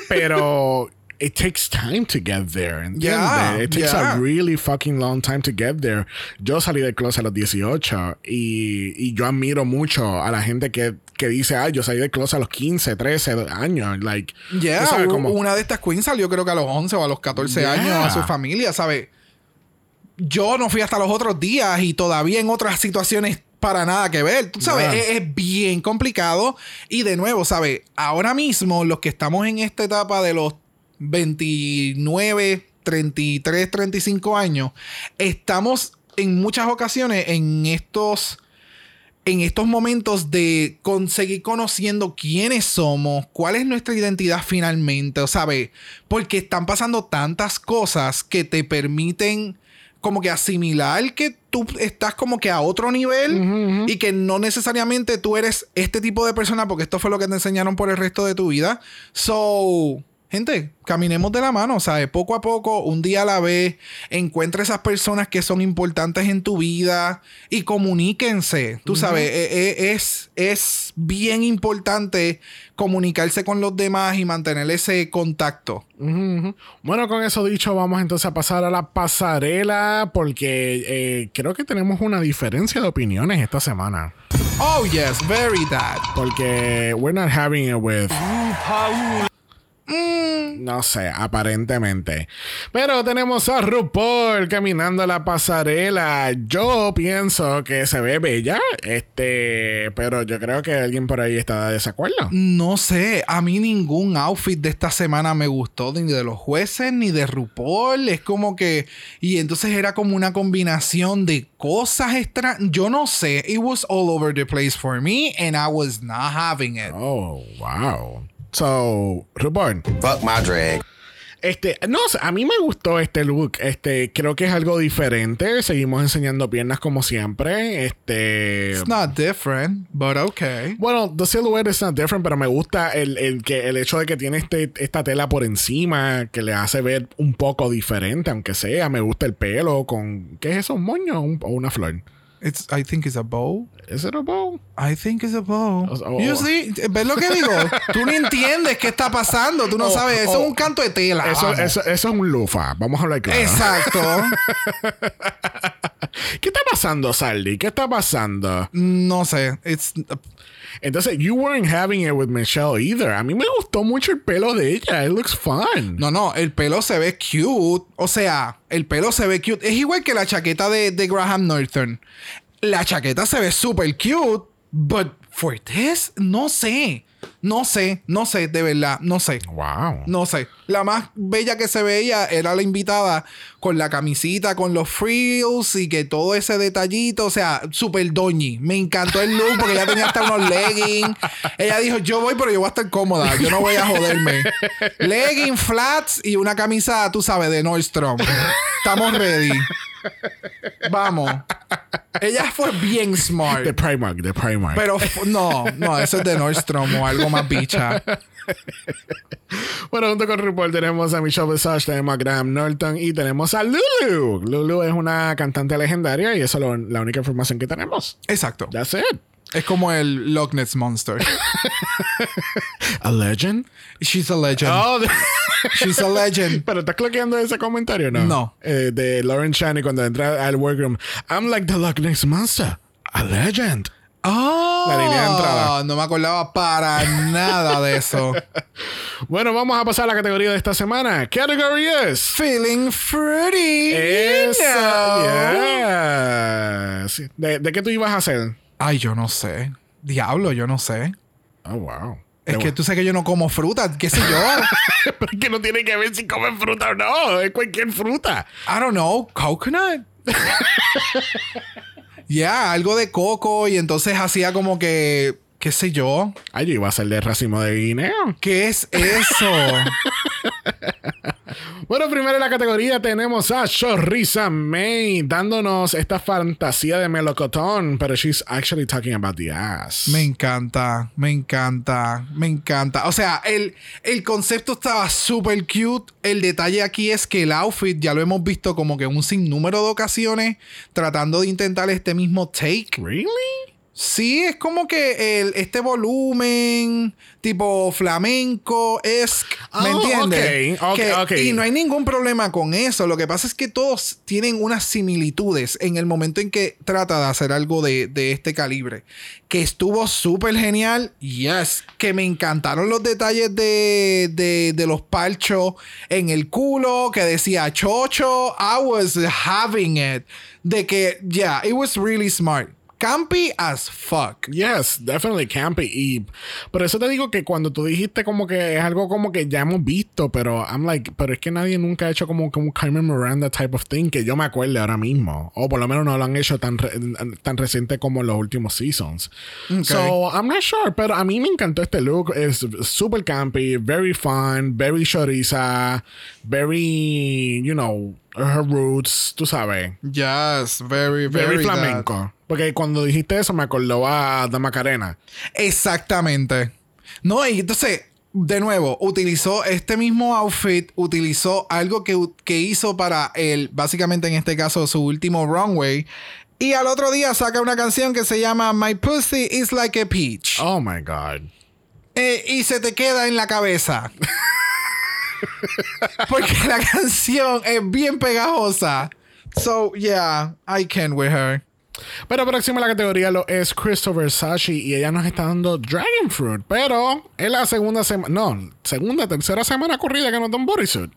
pero it takes time to get there. ¿entiendes? Yeah, it takes yeah. a really fucking long time to get there. Yo salí del closet a los 18 y, y yo admiro mucho a la gente que, que dice, ay, yo salí del closet a los 15, 13 años. Like, Yeah, sabes, como- una de estas queens salió creo que a los 11 o a los 14 Yeah. años a su familia, ¿sabes? Yo no fui hasta los otros días y todavía en otras situaciones para nada que ver. Tú sabes, Yeah. es, es bien complicado. Y de nuevo, ¿sabes? Ahora mismo los que estamos en esta etapa de los 29, 33, 35 años, estamos en muchas ocasiones en estos en estos momentos de conseguir conociendo quiénes somos, cuál es nuestra identidad finalmente, o sabe, porque están pasando tantas cosas que te permiten como que asimilar que tú estás como que a otro nivel y que no necesariamente tú eres este tipo de persona porque esto fue lo que te enseñaron por el resto de tu vida. So, gente, caminemos de la mano, ¿sabes? Poco a poco, un día a la vez, encuentra esas personas que son importantes en tu vida y comuníquense. Tú sabes, e- e- es, es bien importante comunicarse con los demás y mantener ese contacto. Bueno, con eso dicho, vamos entonces a pasar a la pasarela porque eh, creo que tenemos una diferencia de opiniones esta semana. Oh, yes, very that. Porque we're not having it with. No sé, aparentemente. Pero tenemos a RuPaul caminando la pasarela. Yo pienso que se ve bella. Este, pero yo creo que alguien por ahí está de desacuerdo. No sé, a mí ningún outfit de esta semana me gustó, ni de los jueces, ni de RuPaul. Es como que. Y entonces era como una combinación de cosas extra. Yo no sé. It was all over the place for me, and I was not having it. Oh, wow. So, RuPaul. Fuck my drag. Este, no a mí me gustó este look. Este, creo que es algo diferente. Seguimos enseñando piernas como siempre. Este. It's not different, but okay. Bueno, the silhouette is not different, pero me gusta el, el que, el hecho de que tiene este, esta tela por encima que le hace ver un poco diferente, aunque sea. Me gusta el pelo con. ¿Qué es eso? ¿Un moño o, un- o una flor? It's, I think it's a bow. ¿Es it a bow? I think it's a bow. O- o- you see, ¿ves lo que digo? Tú no entiendes qué está pasando. Tú no O- sabes. Eso es un canto de tela. Eso, vamos. eso, eso es un lufa. Vamos a hablar claro. Exacto. [LAUGHS] ¿Qué está pasando, Saldi? ¿Qué está pasando? no sé. It's Entonces, you weren't having it with Michelle either. A mí me gustó mucho el pelo de ella. It looks fun. No, no, el pelo se ve cute. O sea, el pelo se ve cute. Es igual que la chaqueta de, de Graham Norton. La chaqueta se ve súper cute, but for this, no sé. No sé, no sé, de verdad, no sé. Wow. No sé. La más bella que se veía era la invitada con la camisita, con los frills y que todo ese detallito. O sea, super doñi. Me encantó el look porque ella tenía hasta unos leggings. Ella dijo: Yo voy, pero yo voy a estar cómoda. Yo no voy a joderme. Leggings, flats y una camisa, tú sabes, de Nordstrom. Estamos ready. Vamos. Ella fue bien smart. De Primark, de Primark. Pero no, no, eso es de Nordstrom o algo más bicha. Bueno, junto con RuPaul tenemos a Michelle Visage, tenemos a Graham Norton y tenemos a Lulu. Lulu es una cantante legendaria y esa es lo- la única información que tenemos. Exacto. That's it. Es como el Loch Ness Monster. [LAUGHS] A legend. She's a legend. Oh, [LAUGHS] She's a legend. [LAUGHS] pero estás cloqueando ese comentario, ¿no? No. Eh, de Lauren Shani cuando entra al workroom. I'm like the Loch Ness Monster. A legend. Oh, La línea de entrada. No me acordaba para nada de eso. [LAUGHS] Bueno, vamos a pasar a la categoría de esta semana. Category is. Feeling fruity. you know. Esa. Yes. ¿De, ¿De qué tú ibas a hacer? Ay, yo no sé. Diablo, yo no sé. Oh, wow. Es que tú sabes que yo no como fruta, qué sé yo. [LAUGHS] Pero es que no tiene que ver si comen fruta o no. Es cualquier fruta. I don't know, coconut. [LAUGHS] Ya, algo de coco y entonces hacía como que, qué sé yo. Ay, yo iba a hacer de racimo de guineo. ¿Qué es eso? [LAUGHS] Bueno, primero en la categoría tenemos a Chorriza May dándonos esta fantasía de melocotón, pero she's actually talking about the ass. me encanta, me encanta, me encanta. O sea, el, el concepto estaba súper cute. El detalle aquí es que el outfit ya lo hemos visto como que un sinnúmero de ocasiones tratando de intentar este mismo take. Really? Sí, es como que el, este volumen tipo flamenco es, ¿me Oh, entiendes? ok, ok, Que- ok. Y no hay ningún problema con eso. Lo que pasa es que todos tienen unas similitudes en el momento en que trata de hacer algo de, de este calibre. Que estuvo súper genial. Yes. Que me encantaron los detalles de, de, de los parchos en el culo. Que decía chocho. I was having it. De que, yeah, it was really smart. Campy as fuck. Yes, definitely campy. Y por eso te digo que cuando tú dijiste como que es algo como que ya hemos visto, pero I'm like, pero es que nadie nunca ha hecho como, como un Carmen Miranda type of thing que yo me acuerde ahora mismo. O por lo menos no lo han hecho tan, re- tan reciente como los últimos seasons. So, I'm not sure, pero a mí me encantó este look. Es super campy, very fun, very choriza, very, you know, her roots, tú sabes. Yes, very, very, Very that. Porque cuando dijiste eso me acordó a The Macarena. Exactamente. No, y entonces, de nuevo, utilizó este mismo outfit, utilizó algo que, que hizo para el, básicamente en este caso, su último runway. Y al otro día saca una canción que se llama My Pussy is like a peach. Oh my God. Eh, y se te queda en la cabeza. Porque la canción es bien pegajosa. So, yeah, I can with her. Pero próxima a la categoría lo es Christopher Sashi y ella nos está dando Dragon Fruit. Pero es la segunda semana, no, segunda, tercera semana corrida que nos da un bodysuit.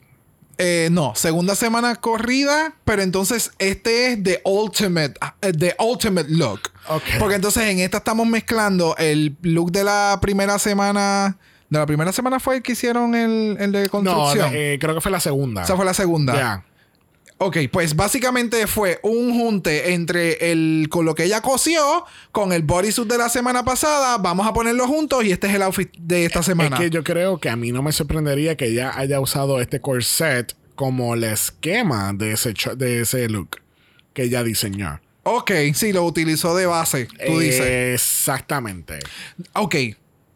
Eh, no, segunda semana corrida, pero entonces este es the ultimate, eh, the ultimate look. Ok. Porque entonces en esta estamos mezclando el look de la primera semana. De la primera semana fue el que hicieron el, el de No, construcción. eh, creo que fue la segunda. Esa fue la segunda. Ya. Ok, pues básicamente fue un junte entre el con lo que ella cosió con el bodysuit de la semana pasada. Vamos a ponerlo juntos y este es el outfit de esta semana. Es que yo creo que a mí no me sorprendería que ella haya usado este corset como el esquema de ese, de ese look que ella diseñó. Ok, sí, lo utilizó de base. Tú dices. Exactamente. Ok,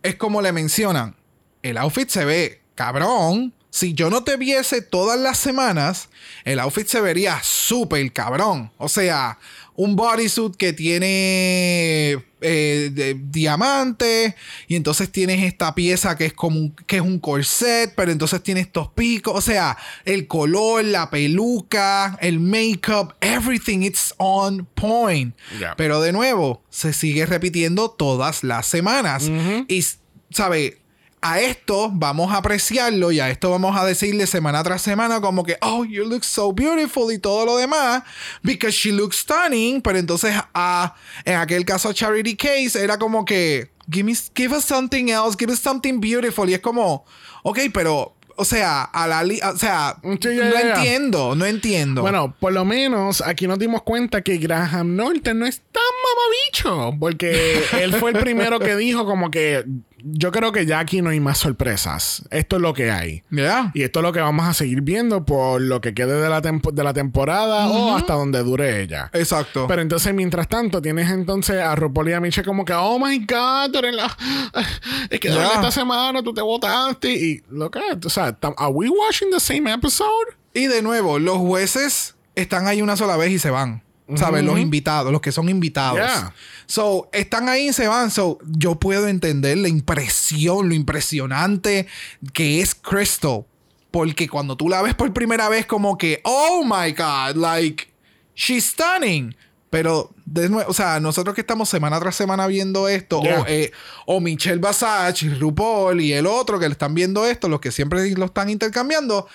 es como le mencionan, el outfit se ve cabrón. Si yo no te viese todas las semanas, el outfit se vería súper cabrón. O sea, un bodysuit que tiene eh, de- diamante y entonces tienes esta pieza que es como un, que es un corset, pero entonces tiene estos picos. O sea, el color, la peluca, el makeup, everything it's on point. Yeah. Pero de nuevo, se sigue repitiendo todas las semanas. Y, ¿sabe? A esto vamos a apreciarlo y a esto vamos a decirle semana tras semana como que, oh, you look so beautiful y todo lo demás, because she looks stunning. Pero entonces, a en aquel caso, Charity Case era como que, give, me, give us something else, give us something beautiful. Y es como, ok, pero, o sea, a la li- o sea, Sí, no entiendo, no entiendo. Bueno, por lo menos aquí nos dimos cuenta que Graham Norton no es tan mamabicho. Porque [LAUGHS] él fue el primero que dijo como que yo creo que ya aquí no hay más sorpresas. Esto es lo que hay. Yeah. Y esto es lo que vamos a seguir viendo por lo que quede de la, tempo- de la temporada o hasta donde dure ella. Exacto. Pero entonces, mientras tanto, tienes entonces a RuPaul y a Michelle como que, oh my God, tú eres la... [LAUGHS] Es que Ya. esta semana tú te votaste y lo que... O sea, ¿are we watching the same episode? Y de nuevo, los jueces están ahí una sola vez y se van. ¿Sabes? Los invitados, los que son invitados. Yeah. So, están ahí y se van. So, yo puedo entender la impresión, lo impresionante que es Crystal. Porque cuando tú la ves por primera vez, como que, oh my God, like, she's stunning. Pero, de nuevo, o sea, nosotros que estamos semana tras semana viendo esto, Yeah. o, eh, o Michelle Basach, RuPaul y el otro que le están viendo esto, los que siempre lo están intercambiando,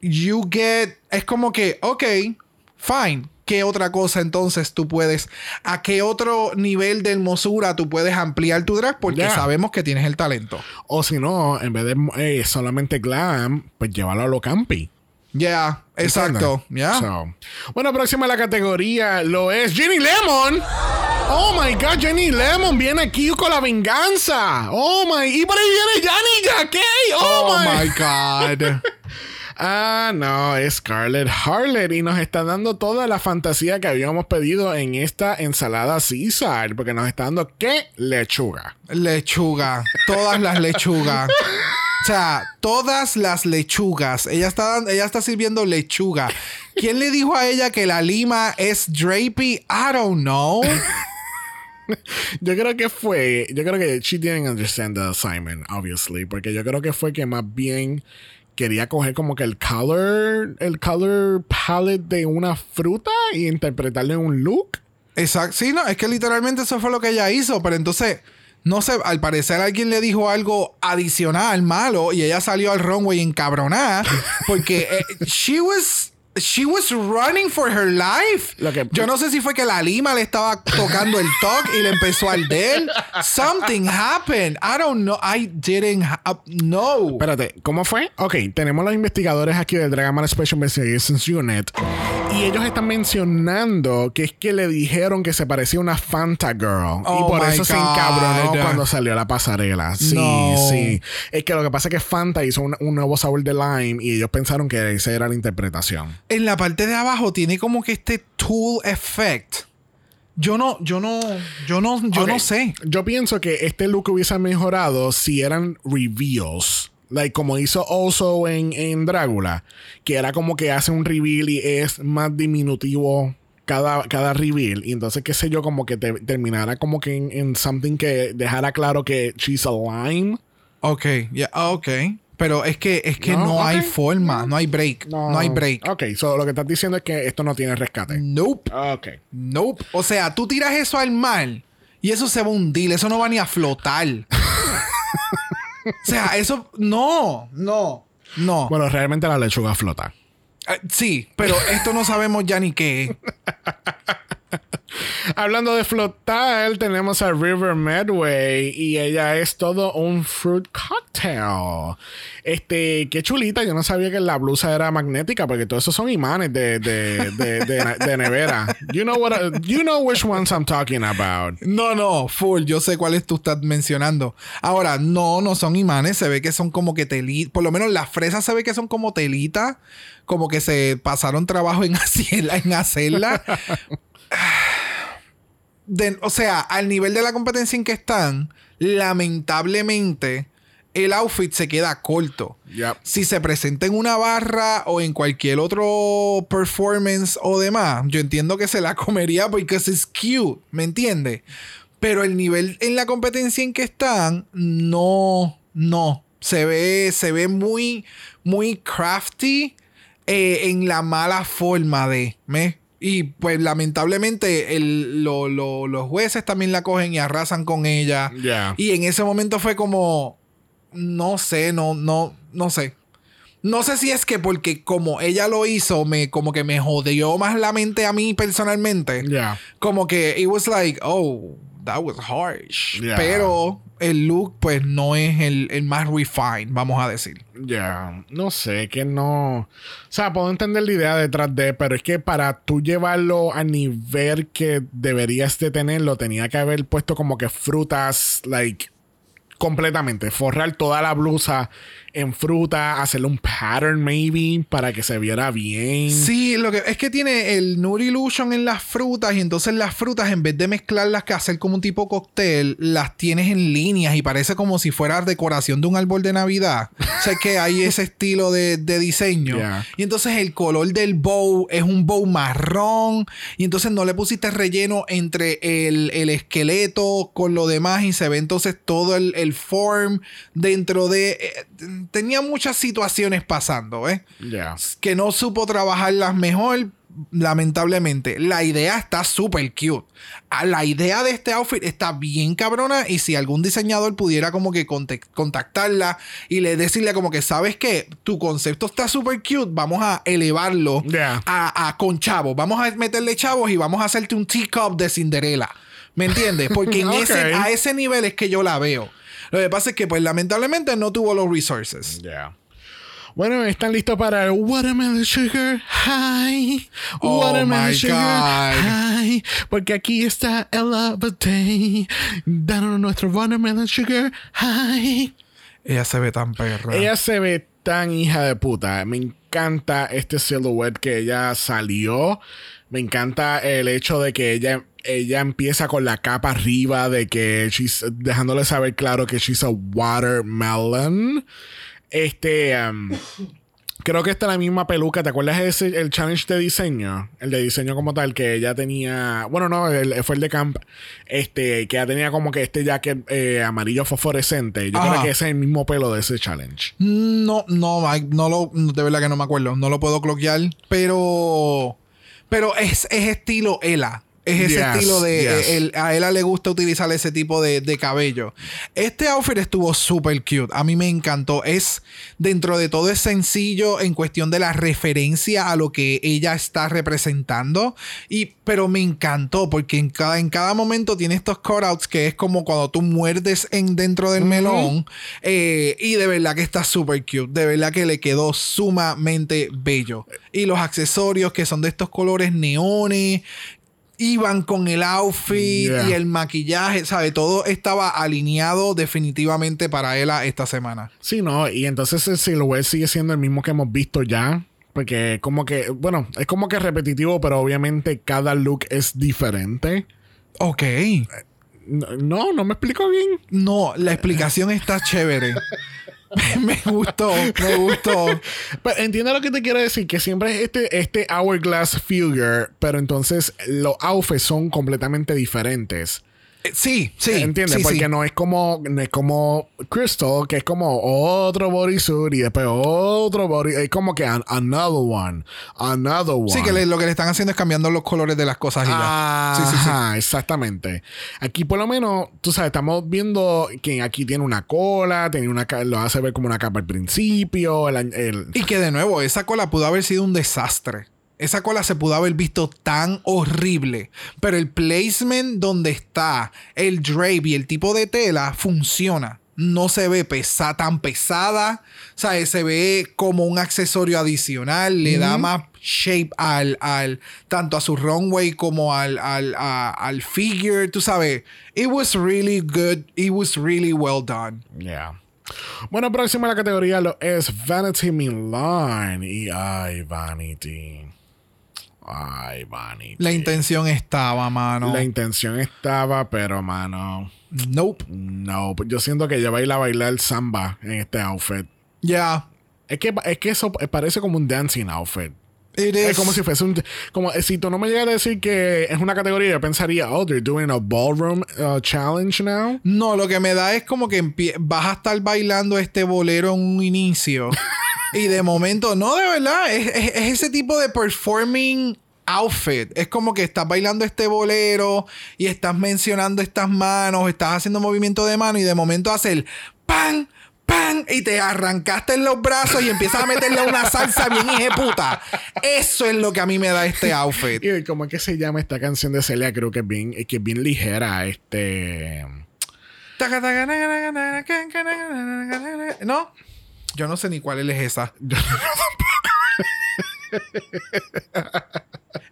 you get. Es como que, ok, fine. ¿Qué otra cosa entonces tú puedes? ¿A qué otro nivel de hermosura tú puedes ampliar tu drag? Porque Yeah. sabemos que tienes el talento. O si no, en vez de eh, solamente glam, pues llévalo a lo campi. Ya, exacto. Ya. So, Bueno, próxima a la categoría lo es Jenny Lemon. Oh my God, Jenny Lemon viene aquí con la venganza. Oh my, y por ahí viene Yanni ¿qué? Oh, Oh my. my God. [LAUGHS] Ah, no, es Scarlett Harlett y nos está dando toda la fantasía que habíamos pedido en esta ensalada Caesar, porque nos está dando qué lechuga. Lechuga. Todas las lechugas. O sea, todas las lechugas. Ella está, ella está sirviendo lechuga. ¿Quién le dijo a ella que la lima es drapey? I don't know. Yo creo que fue, yo creo que she didn't understand the assignment, obviously, porque yo creo que fue que más bien quería coger como que el color, el color palette de una fruta y interpretarle un look. Exacto. Sí, no, es que literalmente eso fue lo que ella hizo. Pero entonces, no sé, al parecer alguien le dijo algo adicional, malo, y ella salió al runway encabronada. Porque eh, she was. She was running for her life. Que- Yo no sé si fue que la lima le estaba tocando el toque y le empezó a arder. Something happened. I don't know. I didn't ha- know. Espérate, ¿cómo fue? Ok, tenemos los investigadores aquí del Dragamar Special Investigations Unit y ellos están mencionando que es que le dijeron que se parecía a una Fanta Girl y Oh por my eso se God. encabronó cuando salió la pasarela. Sí, No. sí. Es que lo que pasa es que Fanta hizo un, un nuevo sabor de lime y ellos pensaron que esa era la interpretación. En la parte de abajo tiene como que este tool effect. Yo no, yo no, yo no, yo no sé. Yo pienso que este look hubiese mejorado si eran reveals. Like como hizo Oso en, en Drácula. Que era como que hace un reveal y es más diminutivo cada, cada reveal. Y entonces, qué sé yo, como que te, terminara como que en, en something que dejara claro que she's a lime. Ok, ya, ah, ok. Pero es que, es que no, No, hay forma, no hay break, no, hay break. Ok, so lo que estás diciendo es que esto no tiene rescate. Nope, Ok. nope. O sea, tú tiras eso al mar y eso se va a hundir, eso no va ni a flotar. o sea, eso, no, no, no. Bueno, realmente la lechuga flota. Eh, sí, pero esto no sabemos ya ni qué. Hablando de flotar, tenemos a River Medway y ella es todo un fruit cocktail. Este, qué chulita. Yo no sabía que la blusa era magnética porque todos esos son imanes de, de, de, de- nevera. You know what? You know which ones I'm talking about. No, no, full, yo sé cuáles tú estás mencionando. Ahora, no, no son imanes, se ve que son como que telita, por lo menos las fresas se ve que son como telita, como que se pasaron trabajo en [LAUGHS] hacerla, en hacerla. De- o sea, al nivel de la competencia en que están, lamentablemente, el outfit se queda corto. Yep. Si se presenta en una barra o en cualquier otro performance o demás, yo entiendo que se la [LAUGHS] comería porque es cute, ¿me entiendes? Pero el nivel en la competencia en que están, no, no. Se ve, se ve muy, muy crafty eh, en la mala forma de, ¿me? Y pues lamentablemente el- lo- lo- los jueces también la cogen y arrasan con ella. Yeah. Y en ese momento fue como, no sé, no, no, no sé. No sé si es que porque como ella lo hizo, me como que me jodió más la mente a mí personalmente. Yeah. Como que it was like, oh, that was harsh. Yeah. Pero el look, pues, no es el, el más refined, vamos a decir. Ya, no sé, que no. O sea, puedo entender la idea detrás de, pero es que para tú llevarlo al nivel que deberías de tenerlo, tenía que haber puesto como que frutas, like, completamente. Forrar toda la blusa en fruta, hacerle un pattern maybe para que se viera bien. Sí, lo que es que tiene el Nude Illusion en las frutas y entonces las frutas en vez de mezclarlas que hacer como un tipo cóctel, las tienes en líneas y parece como si fuera decoración de un árbol de Navidad. o sea que hay ese estilo de, de diseño. Yeah. Y entonces el color del bow es un bow marrón y entonces no le pusiste relleno entre el, el esqueleto con lo demás y se ve entonces todo el, el form dentro de... eh, tenía muchas situaciones pasando, ¿eh? Ya. que no supo trabajarlas mejor, lamentablemente. La idea está súper cute. Ah, La idea de este outfit está bien cabrona y si algún diseñador pudiera como que contactarla y le decirle como que, ¿sabes qué? Tu concepto está súper cute, vamos a elevarlo Yeah. a, a- con chavos. Vamos a meterle chavos y vamos a hacerte un teacup de Cinderella. ¿Me entiendes? Porque en [LAUGHS] ese, a ese nivel es que yo la veo. Lo que pasa es que, pues, lamentablemente no tuvo los resources. Ya. Bueno, ¿están listos para el Watermelon Sugar High? Oh Watermelon my Sugar God. High. Porque aquí está Ella Batey dándonos nuestro Watermelon Sugar High. Ella se ve tan perra. Ella se ve tan hija de puta. Me encanta este silhouette que ella salió. Me encanta el hecho de que ella, ella empieza con la capa arriba de que she's, dejándole saber claro que she's a watermelon. Este, um, creo que esta es la misma peluca. ¿Te acuerdas ese, el challenge de diseño? El de diseño como tal, que ella tenía, bueno, no, el- fue el de camp, este, que ella tenía como que este jacket eh, amarillo fosforescente. Yo Ajá. creo que ese es el mismo pelo de ese challenge. No, no, Mike, no lo, de verdad que no me acuerdo, no lo puedo cloquear, pero, pero es, es estilo Ela. Es ese Yes, estilo de. yes. el- a Ela le gusta utilizar ese tipo de, de cabello. Este outfit estuvo súper cute. A mí me encantó. Es dentro de todo es sencillo en cuestión de la referencia a lo que ella está representando. Y, pero me encantó porque en cada, en cada momento tiene estos cutouts que es como cuando tú muerdes en dentro del melón. Eh, y de verdad que está súper cute. De verdad que le quedó sumamente bello. Y los accesorios que son de estos colores neones iban con el outfit Yeah. y el maquillaje, ¿sabe? Todo estaba alineado definitivamente para ella esta semana. Sí, no, y entonces el silhouette sigue siendo el mismo que hemos visto ya. Porque como que, bueno, es como que repetitivo, pero obviamente cada look es diferente. Ok. No, no me explico bien. No, la explicación está chévere. [LAUGHS] [LAUGHS] me gustó, me gustó. Pero entiendo lo que te quiero decir, que siempre es este, este hourglass figure, pero entonces los outfits son completamente diferentes. Eh, Sí, sí. ¿Entiendes? sí, Porque sí. no es como no es como Crystal, que es como otro bodysuit y después otro body. Es como que an- another one, another one. Sí, que le- lo que le están haciendo es cambiando los colores de las cosas y ya. Sí, sí, sí. Ajá, exactamente. Aquí por lo menos, tú sabes, estamos viendo que aquí tiene una cola, tiene una lo hace ver como una capa al principio, el, el- Y que de nuevo, esa cola pudo haber sido un desastre. Esa cola se pudo haber visto tan horrible. Pero el placement donde está el drape y el tipo de tela funciona. No se ve pesa, tan pesada. O sea, se ve como un accesorio adicional. Le da más shape al, al tanto a su runway como al, al, a- al figure. Tú sabes. It was really good. It was really well done. Yeah. Bueno, próxima a la categoría lo es Vanity Milan. Y ay, Vanity. Ay, Vanity. La intención estaba, mano. La intención estaba, pero mano. nope. No, yo siento que ella va a ir a bailar samba en este outfit. Ya. Es que, es que eso parece como un dancing outfit. It Es is. como si fuese un. Como si tú no me llegas a decir que es una categoría, yo pensaría, oh, they're doing a ballroom uh, challenge now. No, lo que me da es como que vas a estar bailando este bolero en un inicio. [LAUGHS] y de momento, no, de verdad, es, es- es ese tipo de performing outfit. Es como que estás bailando este bolero y estás mencionando estas manos, estás haciendo movimiento de mano y de momento hace el pan. ¡Pan! Y te arrancaste en los brazos y empiezas a meterle una salsa bien puta. Eso es lo que a mí me da este outfit. Y como es que se llama esta canción de Celia, creo que es bien, que es bien ligera. Este. ¿No? Yo no sé ni cuál es esa. [LAUGHS]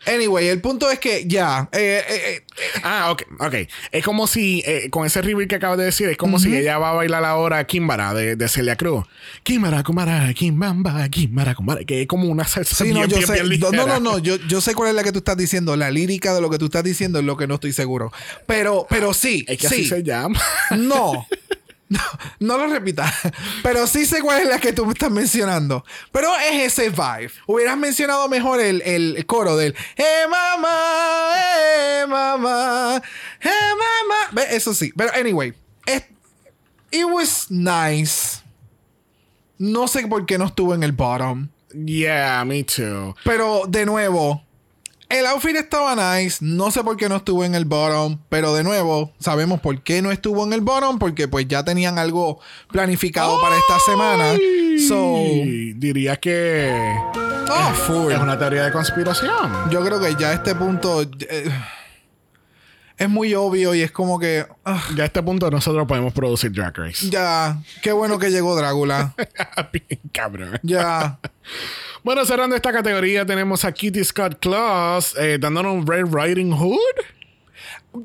anyway, el punto es que ya. eh, eh, eh, Ah, ok, ok. Es como si, con ese reveal que acabas de decir, es como si ella va a bailar ahora Kimbara de, de Celia Cruz. Kimbara, Kumbara, Kimbamba, Kimbara, Kumbara. Que es como una salsa Sí, bien, no, yo bien, sé. bien no, no, no, no, Yo, yo sé cuál es la que tú estás diciendo. La lírica de lo que tú estás diciendo es lo que no estoy seguro. Pero, pero sí. Es que sí. así se llama. No. [LAUGHS] No, no lo repitas. Pero sí sé cuál es la que tú me estás mencionando. Pero es ese vibe. Hubieras mencionado mejor el, el coro del Eh mamá, eh mamá, eh mamá. Eso sí. Pero anyway. it was nice. No sé por qué no estuvo en el bottom. yeah, me too. Pero de nuevo, el outfit estaba nice. No sé por qué no estuvo en el bottom. Pero de nuevo, sabemos por qué no estuvo en el bottom. Porque pues ya tenían algo planificado para esta semana. So, diría que oh, full. es una teoría de conspiración. Yo creo que ya a este punto eh, es muy obvio y es como que ah, Ya a este punto nosotros podemos producir Drag Race. ya, qué bueno que llegó Drácula. [LAUGHS] Cabrón. Ya. Bueno, cerrando esta categoría, tenemos a Kitty Scott Claus eh, dándonos un Red Riding Hood,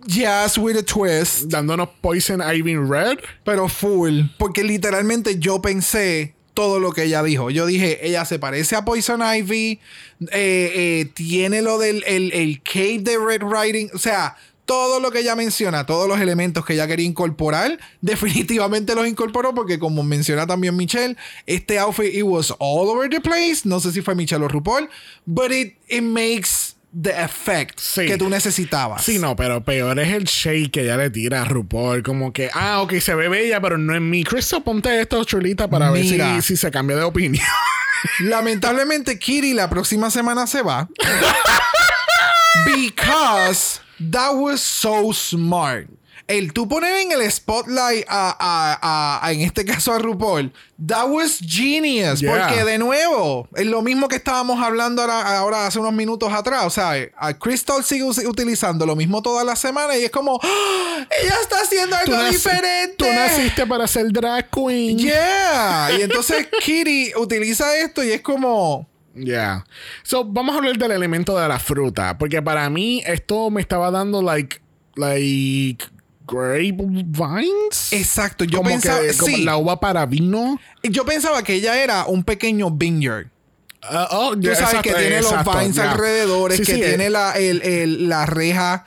Yes, with a twist. dándonos Poison Ivy Red. Pero full. Porque literalmente yo pensé todo lo que ella dijo. Yo dije, ella se parece a Poison Ivy. eh, eh, tiene lo del el, el cape de Red Riding. O sea, todo lo que ella menciona, todos los elementos que ella quería incorporar, [LAUGHS] definitivamente los incorporó. Porque como menciona también Michelle, este outfit, it was all over the place. No sé si fue Michelle o RuPaul. But it, it makes the effect Sí. que tú necesitabas. Sí, no, pero peor es el shake que ella le tira a RuPaul. Como que, ah, ok, se ve bella, pero no es mi. Crystal, ponte esto, chulita, para Mira. ver si, si se cambia de opinión. [LAUGHS] Lamentablemente, Kitty la próxima semana se va. [LAUGHS] Because that was so smart. El tú poner en el spotlight a, a- a- a- en este caso a RuPaul, that was genius. Yeah. Porque de nuevo, es lo mismo que estábamos hablando ahora, ahora hace unos minutos atrás. O sea, a Crystal sigue utilizando lo mismo toda la semana y es como, ¡Ah! ella está haciendo algo naci- diferente. Tú naciste para ser drag queen. Yeah. Y entonces Kitty utiliza esto y es como. Yeah. So, vamos a hablar del elemento de la fruta. Porque para mí, esto me estaba dando, like, like, grapevines. Exacto, yo como pensaba, que, como sí, la uva para vino. yo pensaba que ella era un pequeño vineyard. Ah, oh, Tú sabes exacto, que tiene exacto, los vines yeah. alrededores, Sí, que sí, tiene eh, la, el- el- la reja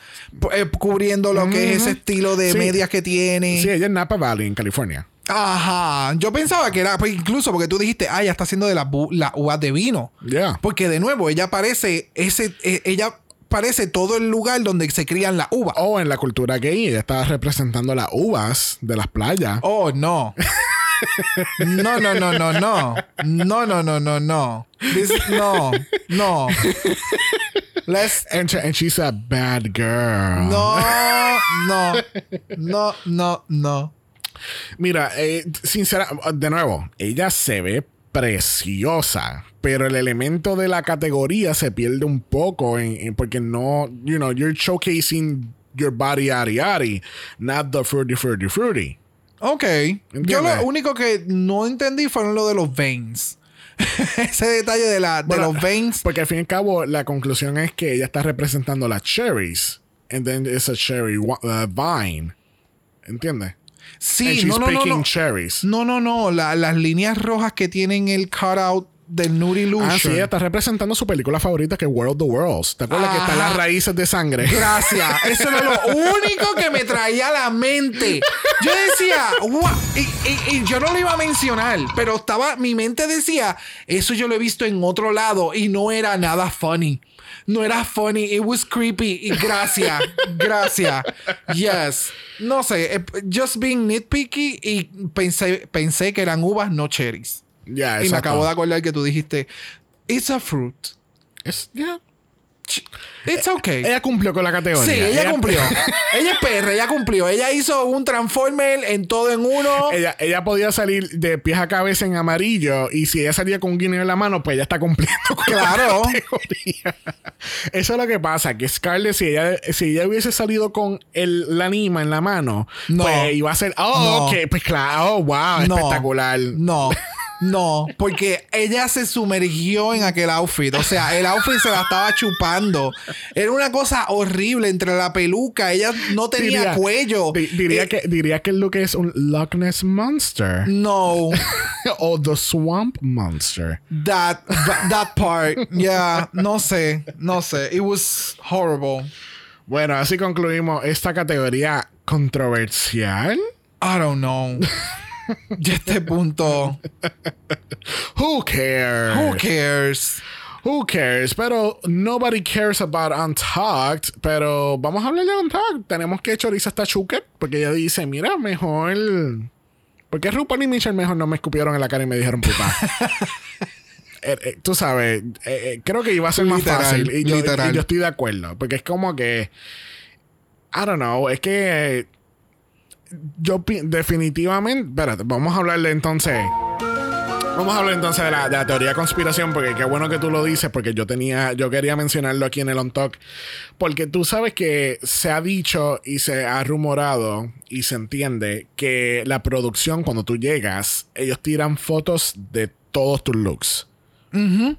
eh, cubriendo lo que es ese estilo de medias que tiene. Sí, ella es Napa Valley, en California. Ajá. Yo pensaba que era, pues incluso porque tú dijiste, ah, ella está haciendo de las las uvas de vino. Yeah. Porque de nuevo, ella parece ese, eh, ella parece todo el lugar donde se crían las uvas. O en la cultura gay, ella estaba representando las uvas de las playas. Oh, no. No, no, no, no, no. No, no, no, no, no. This, no, no. Let's. And, and she's a bad girl. No, no, no, no, no. Mira, eh, sincera, de nuevo, ella se ve preciosa, pero el elemento de la categoría se pierde un poco en, en- porque no, you know, you're showcasing your body yari yari, not the fruity fruity fruity. Ok. Yo ¿Entiendes? lo único que no entendí fueron lo de los veins. [LAUGHS] Ese detalle de, la, de Bueno, los veins. Porque al fin y al cabo, la conclusión es que ella está representando las cherries, and then it's a cherry uh, vine. ¿Entiendes? And Sí, she's no, no, no, picking no. cherries. No, no, no. La- las líneas rojas que tienen el cutout del Nude Illusion. Ah, sí, está representando su película favorita que es World of the Worlds. ¿Te acuerdas que están Ajá. las raíces de sangre? Gracias. [LAUGHS] Eso era lo único que me traía a la mente. Yo decía, y- y yo no lo iba a mencionar, pero estaba, mi mente decía, eso yo lo he visto en otro lado y no era nada funny. No era funny, it was creepy. Y gracias, gracias. Yes. No sé, eh, just being nitpicky y pensé, pensé que eran uvas, no cherries. Ya, Y me acabo de acordar que tú dijiste, it's a fruit. Es- ya. It's okay. Ella cumplió con la categoría. Sí, ella cumplió. [LAUGHS] ella es perra, ella cumplió. Ella hizo un Transformer en todo en uno. Ella, ella podía salir de pies a cabeza en amarillo y si ella salía con un guineo en la mano, pues ella está cumpliendo con Claro. la categoría. Eso es lo que pasa, que Scarlett, si ella, si ella hubiese salido con el, la anima en la mano, No. pues iba a ser, oh, No. ok, pues claro, oh, wow, No. espectacular. No. No, porque ella se sumergió en aquel outfit. O sea, el outfit se la estaba chupando. Era una cosa horrible entre la peluca. Ella no tenía cuello. di- diría, Eh, que, diría que el look es un Loch Ness Monster. No, [LAUGHS] o The Swamp Monster. that, that part. Yeah, no sé, no sé. It was horrible. Bueno, así concluimos esta categoría controversial. I don't know. [LAUGHS] [LAUGHS] Ya a este punto, Who cares? who cares? Who cares? Pero nobody cares about Untucked. Pero vamos a hablar de Untucked. Tenemos que Choriza esta Chuket. Porque ella dice: Mira, mejor. Porque RuPaul y Michelle mejor no me escupieron en la cara y me dijeron puta. [LAUGHS] Eh, eh, tú sabes, eh, creo que iba a ser más Literal, fácil. Y yo, y yo estoy de acuerdo. Porque es como que. I don't know. Es que. Yo definitivamente. Espérate, vamos a hablarle entonces. Vamos a hablar entonces de la, de la teoría de conspiración, porque qué bueno que tú lo dices, porque yo tenía, yo quería mencionarlo aquí en el On Talk, porque tú sabes que se ha dicho y se ha rumorado y se entiende que la producción, cuando tú llegas, ellos tiran fotos de todos tus looks.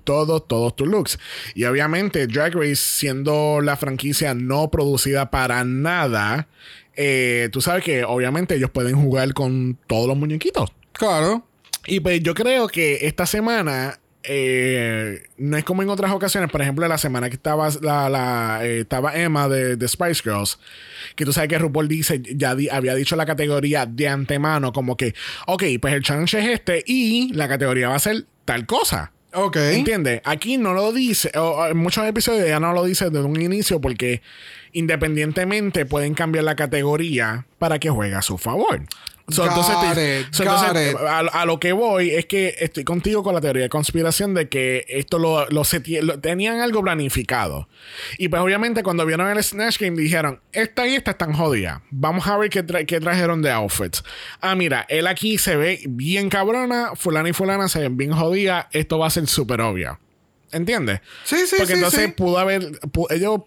Todos, todos tus looks. Y obviamente Drag Race, siendo la franquicia no producida para nada, eh, tú sabes que obviamente ellos pueden jugar con todos los muñequitos. Claro. Y pues yo creo que esta semana eh, no es como en otras ocasiones. Por ejemplo, la semana que estaba, la, la, eh, estaba Emma de, de Spice Girls, que tú sabes que RuPaul dice, ya di- había dicho la categoría de antemano, como que, ok, pues el challenge es este y la categoría va a ser tal cosa. Ok. ¿Entiendes? Aquí no lo dice, o, en muchos episodios ya no lo dice desde un inicio porque independientemente pueden cambiar la categoría para que juegue a su favor. So, entonces, it, so, entonces, a, a lo que voy es que estoy contigo con la teoría de conspiración de que esto lo, lo, tenían algo planificado. Y pues obviamente cuando vieron el Snatch Game dijeron, esta y esta están jodidas. Vamos a ver qué, tra- qué trajeron de outfits. Ah, mira, él aquí se ve bien cabrona, fulana y fulana se ven bien jodidas. Esto va a ser súper obvio. ¿Entiendes? Sí, sí, Porque sí, entonces sí. pudo haber. ellos,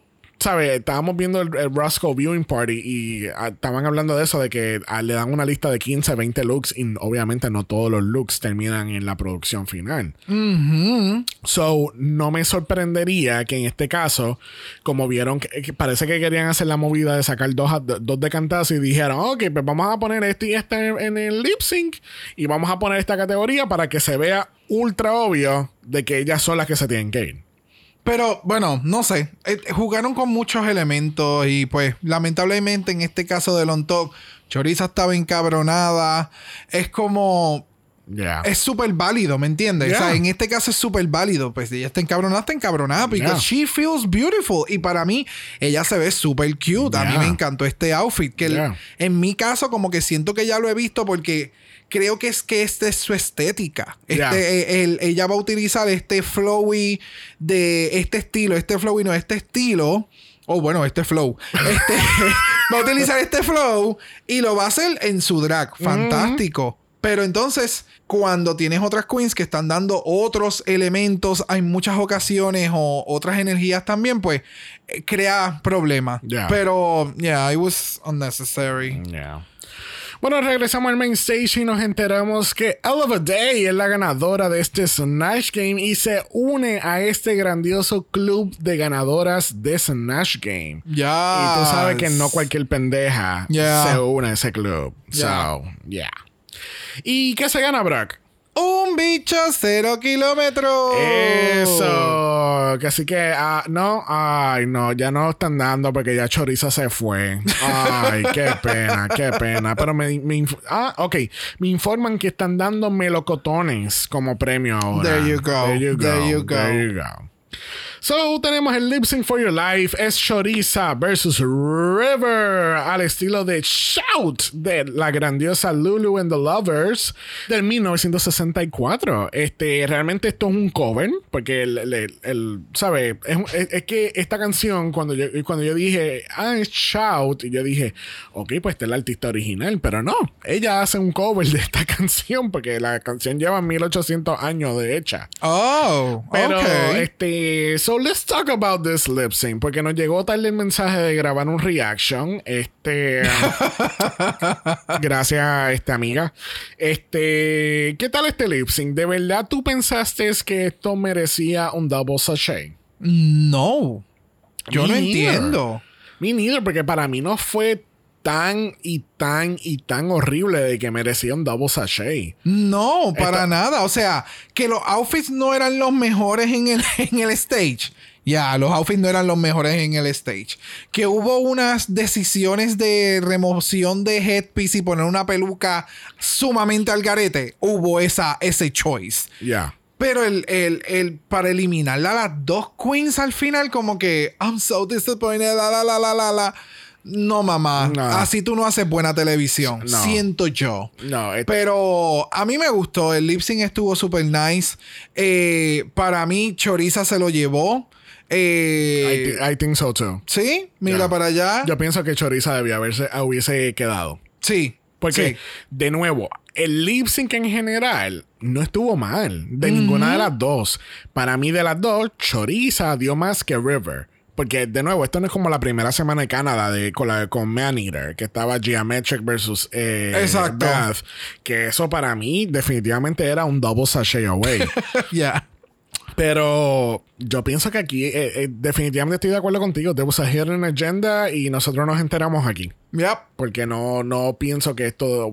¿sabes? Estábamos viendo el, el Roscoe Viewing Party y ah, estaban hablando de eso, de que ah, le dan una lista de 15, 20 looks y obviamente no todos los looks terminan en la producción final. So, no me sorprendería que en este caso, como vieron que, que parece que querían hacer la movida de sacar dos, a- dos de cantazo y dijeron, ok, pues vamos a poner este y este en, en el lip sync y vamos a poner esta categoría para que se vea ultra obvio de que ellas son las que se tienen que ir. Pero bueno, no sé. Eh, jugaron con muchos elementos y pues lamentablemente en este caso de Long Talk, Choriza estaba encabronada. Es como... Es súper válido, ¿me entiendes? Yeah. O sea, en este caso es súper válido. Pues ella está encabronada, está encabronada. Porque Yeah. she feels beautiful. Y para mí, ella se ve súper cute. A mí me encantó este outfit. Que el- en mi caso, como que siento que ya lo he visto porque creo que es que esta es su estética. Este, Yeah. eh, el- ella va a utilizar este flowy de este estilo. Este flowy no, este estilo. O bueno, este flow. [LAUGHS] Este, va a utilizar este flow y lo va a hacer en su drag. Fantástico. Pero entonces, cuando tienes otras queens que están dando otros elementos, hay muchas ocasiones o otras energías también, pues eh, crea problemas. Yeah. Pero, yeah, it was unnecessary. Yeah. Bueno, regresamos al main stage y nos enteramos que Oliver Day es la ganadora de este Snatch Game y se une a este grandioso club de ganadoras de Snatch Game. Ya. Y tú sabes que no cualquier pendeja Yeah. se une a ese club. Yeah. So, yeah. ¿Y qué se gana, Brock? Un bicho cero kilómetros. Eso, que así que, ah, no, ay, no, ya no están dando porque ya Choriza se fue. Ay, qué pena, qué pena. Pero me, me ah, ok, me informan que están dando melocotones como premio ahora. There you go, There you go. there you go. there you go. So, tenemos el Lip Sync for Your Life es Choriza versus River al estilo de Shout de la grandiosa Lulu and the Lovers del 1964. Este, realmente esto es un cover porque el, el, el- el- ¿sabe? Es, un- es- es que esta canción cuando yo, cuando yo dije, ah, es Shout, y yo dije, ok, pues esta es la artista original, pero no, ella hace un cover de esta [LAUGHS] canción porque la canción lleva 1800 años de hecha. Oh, Pero, ok. este, so, so let's talk about this lip sync. Porque nos llegó tarde el mensaje de grabar un reaction. Este. [LAUGHS] gracias a esta amiga. Este. ¿Qué tal este lip sync? ¿De verdad tú pensaste que esto merecía un double sachet? No. Yo Me no neither. entiendo. Me neither, porque para mí no fue tan y tan y tan horrible de que merecía un double sachet. No, para Esta- nada. O sea, que los outfits no eran los mejores en el, [LAUGHS] en el stage. Ya, los outfits no eran los mejores en el stage. Que hubo unas decisiones de remoción de headpiece y poner una peluca sumamente al garete. Hubo esa, ese choice. Ya. Pero el, el, el, para eliminarla a las dos queens al final, como que I'm so disappointed, la la la la la la. No, mamá. No. Así tú no haces buena televisión. No. Siento yo. No, Pero a mí me gustó. El lip sync estuvo super nice. Eh, para mí, Choriza se lo llevó. I, Eh, I think so too. sí, mira para allá. Yo pienso que Choriza debía haberse, hubiese quedado. sí. Porque, sí. de nuevo, el lip sync en general no estuvo mal. De ninguna de las dos. Para mí, de las dos, Choriza dio más que River. Porque, de nuevo, esto no es como la primera semana de Canadá de, con, la, con Man Eater, que estaba Geometric versus eh, Exacto. Que eso para mí definitivamente era un double sachet away. [LAUGHS] Ya. Pero yo pienso que aquí eh, eh, definitivamente estoy de acuerdo contigo. Was a hidden agenda y nosotros nos enteramos aquí. Yep. Porque no, no pienso que esto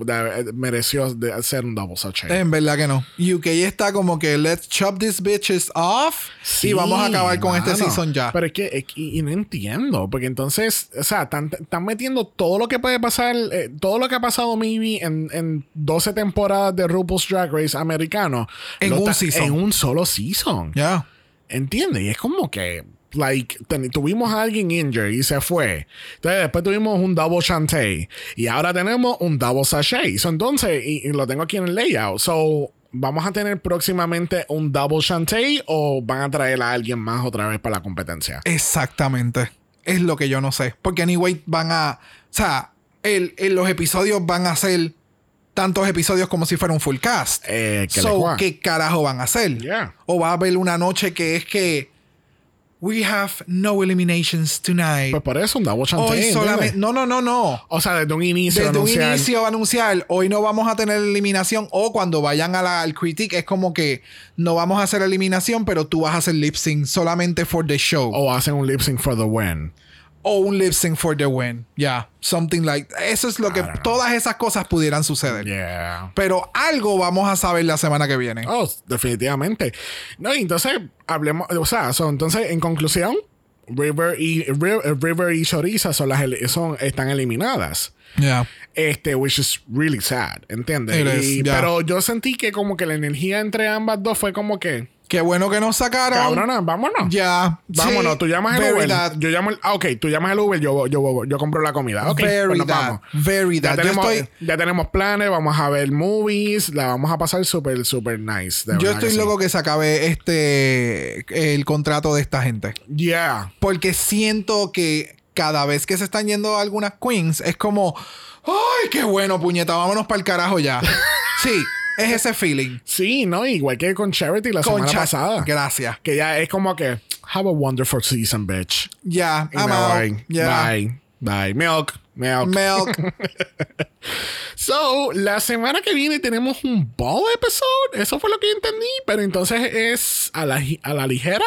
mereció de ser un double sachet. En verdad que no. UK está como que let's chop these bitches off y vamos a acabar con este season ya. Pero es que, y no entiendo, porque entonces, o sea, están, están metiendo todo lo que puede pasar, eh, todo lo que ha pasado maybe en, en 12 temporadas de RuPaul's Drag Race americano. En un season. En un solo season. Ya. ¿Entiendes? Y es como que, like, tuvimos a alguien injured y se fue. Entonces, después tuvimos un double chantey. Y ahora tenemos un double sachet. So, entonces, y, y lo tengo aquí en el layout. So, ¿vamos a tener próximamente un double chantey o van a traer a alguien más otra vez para la competencia? Exactamente. Es lo que yo no sé. Porque anyway van a... O sea, el, el- los episodios van a ser tantos episodios como si fuera un full cast. Eh, que so. ¿qué carajo van a hacer? Yeah. O va a haber una noche que es que... We have no eliminations tonight. Pues por eso un chantey. Hoy solamente... No, no, no, no. O sea, desde un inicio. Desde un anunciar- inicio anunciar, hoy no vamos a tener eliminación. O cuando vayan a la, al critique, es como que no vamos a hacer eliminación, pero tú vas a hacer lip sync solamente for the show. O hacen un lip sync for the win. O un lip sync for the win. Yeah, something like eso es lo que todas esas cosas pudieran suceder. Yeah. Pero algo vamos a saber la semana que viene. Oh, definitivamente. No, entonces hablemos, o sea, so, entonces en conclusión, River y Ri- River y Choriza son las son están eliminadas. Yeah. Este, which is really sad, ¿entiendes? Y- yeah. Pero yo sentí que como que la energía entre ambas dos fue como que, Qué bueno que nos sacaron. cabrona, vámonos. Ya. Vámonos, Sí, tú llamas el very Uber. that. Yo llamo el, ah, ok, tú llamas el Uber, yo, yo, yo compro la comida. Ok, Very pues nos that. vamos. Very Ya that. Yo tenemos, estoy- ya tenemos planes, vamos a ver movies, la vamos a pasar súper, súper nice. de Yo estoy que sí. loco que se acabe este el contrato de esta gente. Yeah. Porque siento que cada vez que se están yendo algunas queens es como, ¡ay, qué bueno, puñeta! Vámonos para el carajo ya. [LAUGHS] sí, es ese feeling. Sí, ¿no? Igual que con Charity la Con semana Cha- pasada. Gracias. Que ya es como que, have a wonderful season, bitch. Ya, Y I'm out. voy. Ya. Bye. Bye. Milk. Milk. Milk. [LAUGHS] [LAUGHS] So, la semana que viene tenemos un ball episode. Eso fue lo que yo entendí. Pero entonces es a la, a la ligera.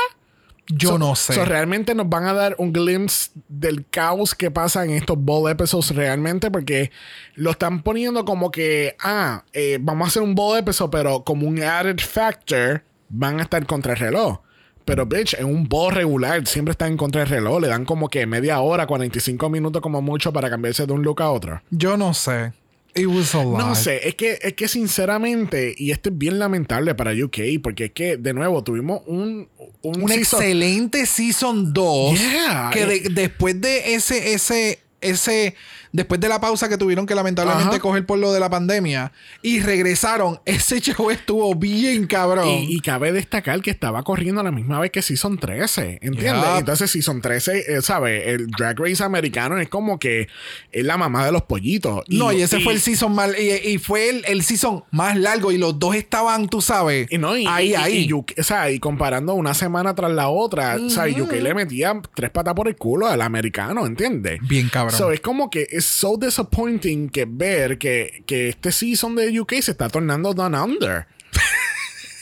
Yo So- no sé. so, realmente nos van a dar un glimpse del caos que pasa en estos ball episodes realmente porque lo están poniendo como que, ah, eh, vamos a hacer un ball episode, pero como un added factor van a estar contra el reloj. Pero, bitch, en un ball regular siempre están en contra el reloj. Le dan como que media hora, 45 minutos como mucho para cambiarse de un look a otro. Yo no sé. It was a lot. No sé, es que, es que sinceramente, y esto es bien lamentable para UK, porque es que, de nuevo, tuvimos un... Un, Un season- excelente Season 2. Yeah. Que de- después de ese, ese, ese después de la pausa que tuvieron que lamentablemente Ajá. coger por lo de la pandemia y regresaron, [LAUGHS] ese show estuvo bien cabrón. Y, y cabe destacar que estaba corriendo a la misma vez que Season 13, ¿entiendes? Yeah. Entonces Season 13, eh, ¿sabes? El Drag Race americano es como que es la mamá de los pollitos. no, y ese fue el season más, y, y fue el, el season más largo y los dos estaban, tú sabes, Y no, ahí, ahí. o sea, y comparando una semana tras la otra, sea, UK le metía tres patas por el culo al americano, ¿entiendes? Bien cabrón. So, es como que es so disappointing que ver que, que este season de UK se está tornando Down Under. [LAUGHS]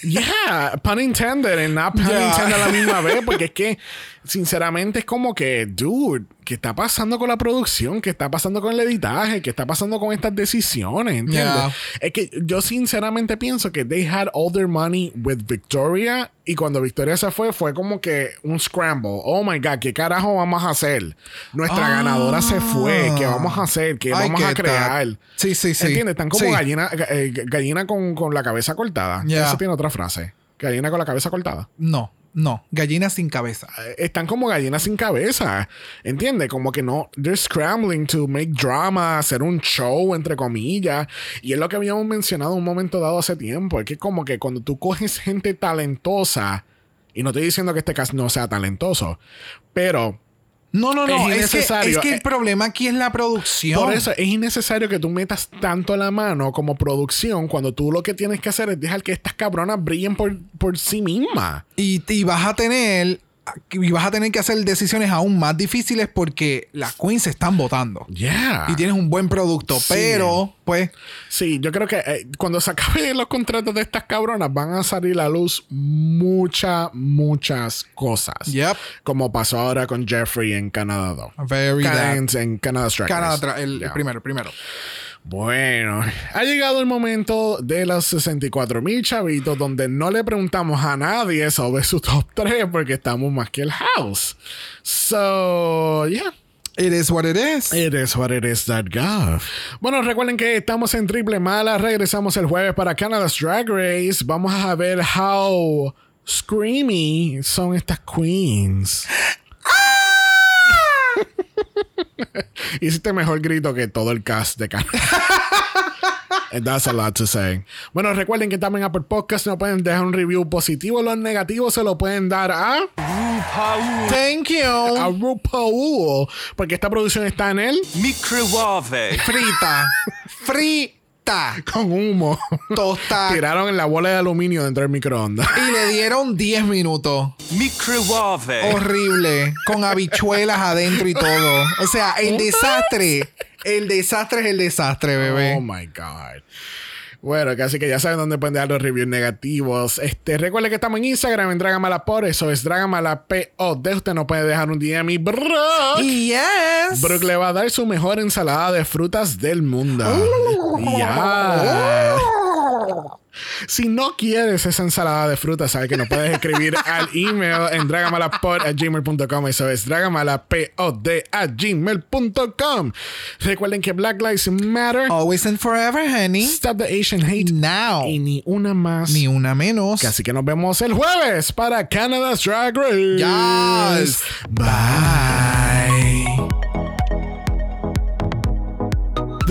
Yeah, pun intended and not pun Yeah. intended a la misma [LAUGHS] vez, porque es que, sinceramente, es como que, dude, ¿qué está pasando con la producción? ¿Qué está pasando con el editaje? ¿Qué está pasando con estas decisiones? ¿Entiendes? Yeah. Es que yo sinceramente pienso que they had all their money with Victoria y cuando Victoria se fue fue como que un scramble. Oh my god, ¿qué carajo vamos a hacer? Nuestra Ah. ganadora se fue. ¿Qué vamos a hacer? ¿Qué I vamos a that. crear? Sí, sí, sí. ¿Entiendes? Están como Sí. gallina, eh, gallina con, con la cabeza cortada. Yeah. Eso tiene otra frase. Gallina con la cabeza cortada. No, no, gallina sin cabeza. Eh, Están como gallinas sin cabeza. ¿Entiendes? Como que no. They're scrambling to make drama, hacer un show, entre comillas. Y es lo que habíamos mencionado un momento dado hace tiempo. Es que como que cuando tú coges gente talentosa. Y no estoy diciendo que este caso no sea talentoso. Pero No, no, no, Es es, que, es que el Eh, problema aquí es la producción. Por eso es innecesario que tú metas tanto la mano como producción cuando tú lo que tienes que hacer es dejar que estas cabronas brillen por, por sí mismas. Y, y vas a tener y vas a tener que hacer decisiones aún más difíciles porque las queens se están votando. Yeah. Y tienes un buen producto, Sí. pero pues Sí, yo creo que eh, cuando se acaben los contratos de estas cabronas van a salir a luz muchas, muchas cosas. Yep. Como pasó ahora con Jeffrey en Canadá 2. Very en, Canadá Strike. Canadá Race. tra- el, Yeah. primero, el primero. Bueno, [LAUGHS] ha llegado el momento de los 64 mil chavitos donde no le preguntamos a nadie sobre su top 3 porque estamos más que el house. So, yeah. It is what it is. It is what it is that gov. Bueno, recuerden que estamos en Triple Mala. Regresamos el jueves para Canada's Drag Race. Vamos a ver how screamy son estas queens. [LAUGHS] Hiciste mejor grito que todo el cast de Canadá. And That's [LAUGHS] a lot to say. Bueno, recuerden que también Apple Podcast no pueden dejar un review positivo. Los negativos se lo pueden dar a, Thank you. a RuPaul. Porque esta producción está en él Microwave. Frita. [LAUGHS] [LAUGHS] Con humo. Tosta. Tiraron en la bola de aluminio dentro del microondas. Y le dieron 10 minutos. Microwave. Horrible. Con habichuelas adentro y todo. O sea, el desastre. El desastre es el desastre, bebé. Oh my God. Bueno, casi que ya saben dónde pueden dejar los reviews negativos. Este, recuerden que estamos en Instagram en Dragamala por eso es Dragamala POD. Usted no puede dejar un DM y Brock. Yes. Brooke le va a dar su mejor ensalada de frutas del mundo. Ya. Si no quieres esa ensalada de frutas, sabes que nos puedes escribir [LAUGHS] al email en dragamalapod.gmail.com. Eso es dragamalapod.gmail.com. Recuerden que Black Lives Matter. Always and forever, honey. Stop the Asian hate. Now. Y ni una más. Ni una menos. Así que nos vemos el jueves para Canada's Drag Race. Yes. Bye.